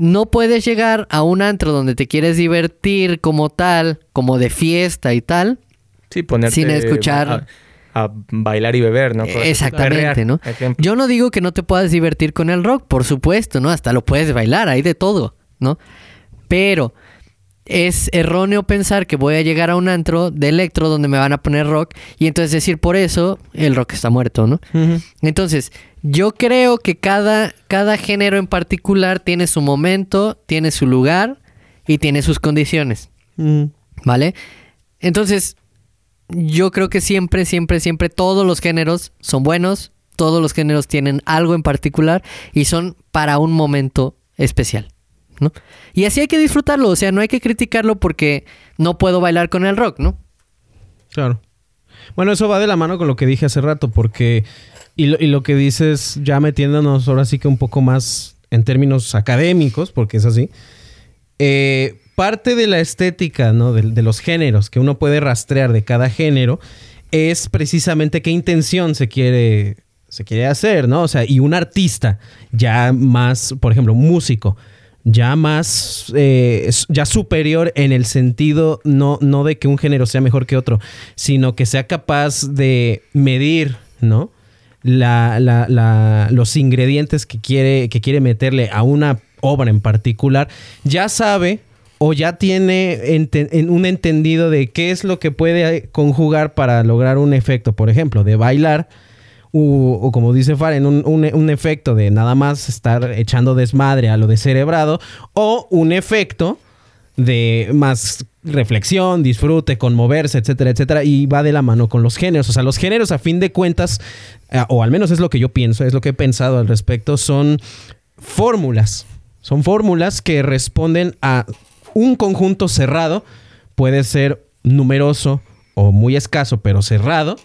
no puedes llegar a un antro donde te quieres divertir como tal, como de fiesta y tal, Sí, ponerte Sin escuchar- A, a bailar y beber, ¿no? Exactamente, Perrear, ¿no? Yo no digo que no te puedas divertir con el rock, por supuesto, ¿no? Hasta lo puedes bailar, hay de todo, ¿no? Pero es erróneo pensar que voy a llegar a un antro de electro donde me van a poner rock y entonces decir por eso el rock está muerto, ¿no? Entonces, yo creo que cada, cada género en particular tiene su momento, tiene su lugar y tiene sus condiciones. ¿Vale? Entonces, yo creo que siempre, siempre, siempre todos los géneros son buenos, todos los géneros tienen algo en particular y son para un momento especial. Y así hay que disfrutarlo, o sea, no hay que criticarlo porque no puedo bailar con el rock, ¿no? Claro. Bueno, eso va de la mano con lo que dije hace rato, porque. Y lo, y lo que dices, ya metiéndonos ahora sí que un poco más en términos académicos, porque es así. Eh, parte de la estética, ¿no? De, los géneros que uno puede rastrear de cada género es precisamente qué intención se quiere, se quiere hacer, ¿no? O sea, y un artista ya más, por ejemplo, músico, ya más, eh, ya superior en el sentido no, no de que un género sea mejor que otro, sino que sea capaz de medir, ¿no? La, la- los ingredientes que quiere, que quiere meterle a una obra en particular, ya sabe o ya tiene en un entendido de qué es lo que puede conjugar para lograr un efecto, por ejemplo, de bailar, o como dice Faren, un, un- un efecto de nada más estar echando desmadre a lo descerebrado, o un efecto de más reflexión, disfrute, conmoverse, etcétera, etcétera, y va de la mano con los géneros. O sea, los géneros a fin de cuentas, eh, o al menos es lo que yo pienso, es lo que he pensado al respecto, son fórmulas. Son fórmulas que responden a un conjunto cerrado, puede ser numeroso o muy escaso, pero cerrado,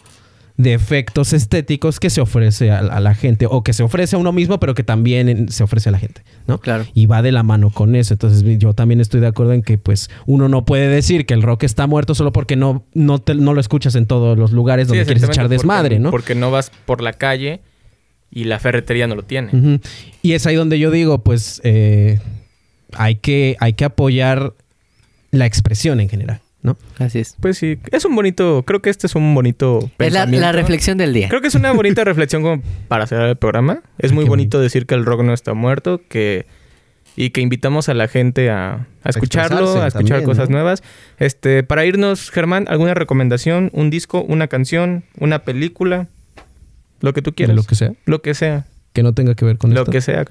de efectos estéticos que se ofrece a, a la gente o que se ofrece a uno mismo, pero que también se ofrece a la gente, ¿no? Claro. Y va de la mano con eso. Entonces yo también estoy de acuerdo en que pues uno no puede decir que el rock está muerto solo porque no, no, te- no lo escuchas en todos los lugares donde Sí, quieres echar desmadre, porque- ¿no? Porque no vas por la calle y la ferretería no lo tiene. Y es ahí donde yo digo, pues eh, hay, que, hay que apoyar la expresión en general, ¿no? Así es. Pues sí, es un bonito, creo que este es un bonito Es la, pensamiento. la reflexión del día. Creo que es una bonita *laughs* reflexión como para cerrar el programa. Es muy bonito decir que el rock no está muerto, que y que invitamos a la gente a, a escucharlo, a escuchar también, cosas ¿no? nuevas. Este, para irnos, Germán, ¿alguna recomendación? ¿Un disco, una canción, una película? Lo que tú quieras. Lo que sea. Lo que sea. Que no tenga que ver con Lo esto. que sea.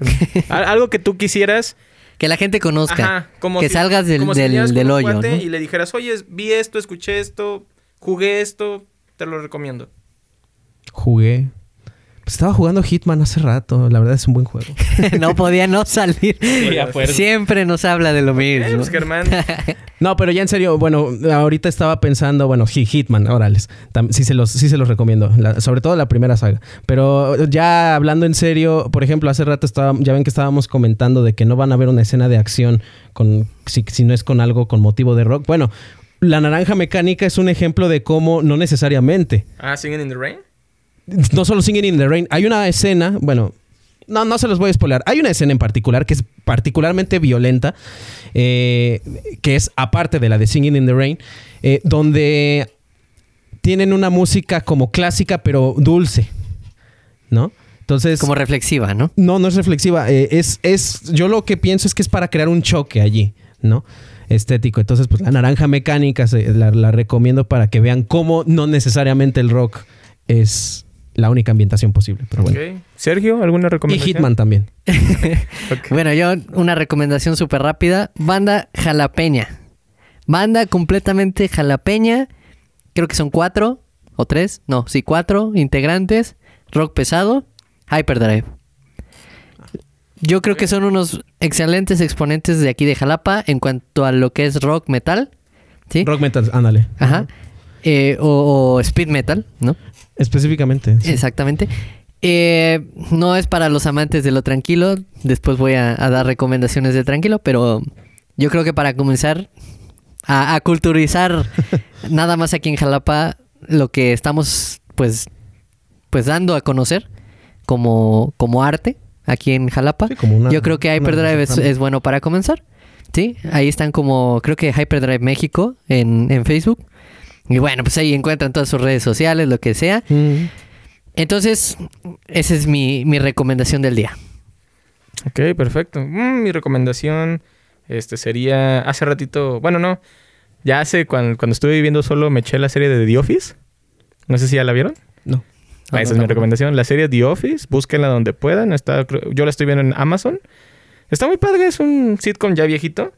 Al- *laughs* Algo que tú quisieras. Que la gente conozca. Ajá, como que si- salgas del, como si del- hoyo. Y le dijeras, oye, vi esto, escuché esto, jugué esto, te lo recomiendo. Jugué. Pues estaba jugando Hitman hace rato. La verdad es un buen juego. *laughs* no podía no salir. Sí. Siempre nos habla de lo Eh, mismo. pues, Germán. *laughs* No, pero ya en serio, bueno, ahorita estaba pensando, bueno, Hitman, órales. Sí se los, sí se los recomiendo. La- sobre todo la primera saga. Pero ya hablando en serio, por ejemplo, hace rato estaba, ya ven que estábamos comentando de que no van a ver una escena de acción con, si, si no es con algo con motivo de rock. Bueno, la naranja mecánica es un ejemplo de cómo no necesariamente. Ah, Singing in the Rain. No solo Singing in the Rain, hay una escena, bueno, no, no se los voy a spoiler. Hay una escena en particular que es particularmente violenta, eh, que es aparte de la de Singing in the Rain, eh, donde tienen una música como clásica pero dulce, ¿no? Entonces, Como reflexiva, ¿no? no, no es reflexiva. eh, es, es, yo lo que pienso es que es para crear un choque allí, ¿no? Estético. Entonces, pues la naranja mecánica se- la, la recomiendo para que vean cómo no necesariamente el rock es la única ambientación posible. Pero bueno. Sergio, ¿alguna Y recomendación? Hitman también. *laughs* Bueno, yo una recomendación súper rápida. Banda jalapeña. Banda completamente jalapeña. Creo que son cuatro o tres. No, sí, cuatro integrantes. Rock pesado. Hyperdrive. Yo creo que son unos excelentes exponentes de aquí de Jalapa en cuanto a lo que es rock metal. ¿Sí? Rock metal, ándale. Ajá. Eh, o, o speed metal, ¿no? Específicamente. sí. Exactamente. Eh, no es para los amantes de lo tranquilo. Después voy a, a dar recomendaciones de tranquilo, pero yo creo que para comenzar a, a culturizar *laughs* nada más aquí en Jalapa lo que estamos pues pues dando a conocer como, como arte aquí en Jalapa. Sí, como una- yo creo que Hyperdrive es, es bueno para comenzar. Sí, ahí están como, creo que Hyperdrive México en, en Facebook. Y bueno, pues ahí encuentran todas sus redes sociales, lo que sea. Mm. Entonces, esa es mi, mi recomendación del día. Ok, perfecto. Mm, mi recomendación este sería hace ratito, bueno, no, ya hace cuando, cuando estuve viviendo solo me eché la serie de The Office. No sé si ya la vieron. No. Ah, esa no, es mi recomendación. La serie The Office, búsquenla donde puedan. Está, yo la estoy viendo en Amazon. Está muy padre, es un sitcom ya viejito.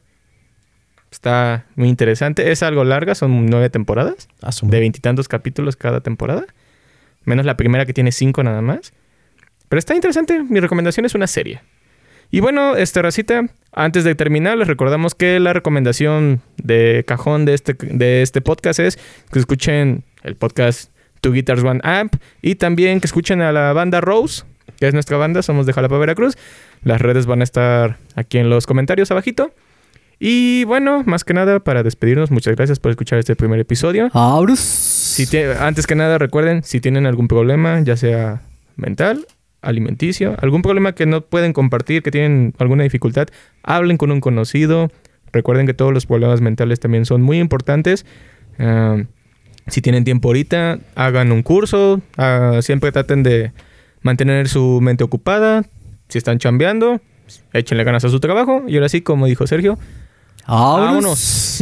Está muy interesante. Es algo larga, son nueve temporadas. Ah, su De veintitantos capítulos cada temporada. Menos la primera que tiene cinco nada más. Pero está interesante. Mi recomendación es una serie. Y bueno, este racita, antes de terminar, les recordamos que la recomendación de cajón de este, de este podcast es que escuchen el podcast Two Guitars One Amp y también que escuchen a la banda Rose, que es nuestra banda, somos de Jalapa, Veracruz. Las redes van a estar aquí en los comentarios abajito. Y bueno, más que nada, para despedirnos, muchas gracias por escuchar este primer episodio. Si antes que nada, recuerden, si tienen algún problema, ya sea mental alimenticio, algún problema que no pueden compartir, que tienen alguna dificultad, hablen con un conocido. Recuerden que todos los problemas mentales también son muy importantes. Ah, si tienen tiempo ahorita, hagan un curso. Ah, siempre traten de mantener su mente ocupada. Si están chambeando, échenle ganas a su trabajo. Y ahora sí, como dijo Sergio, vámonos.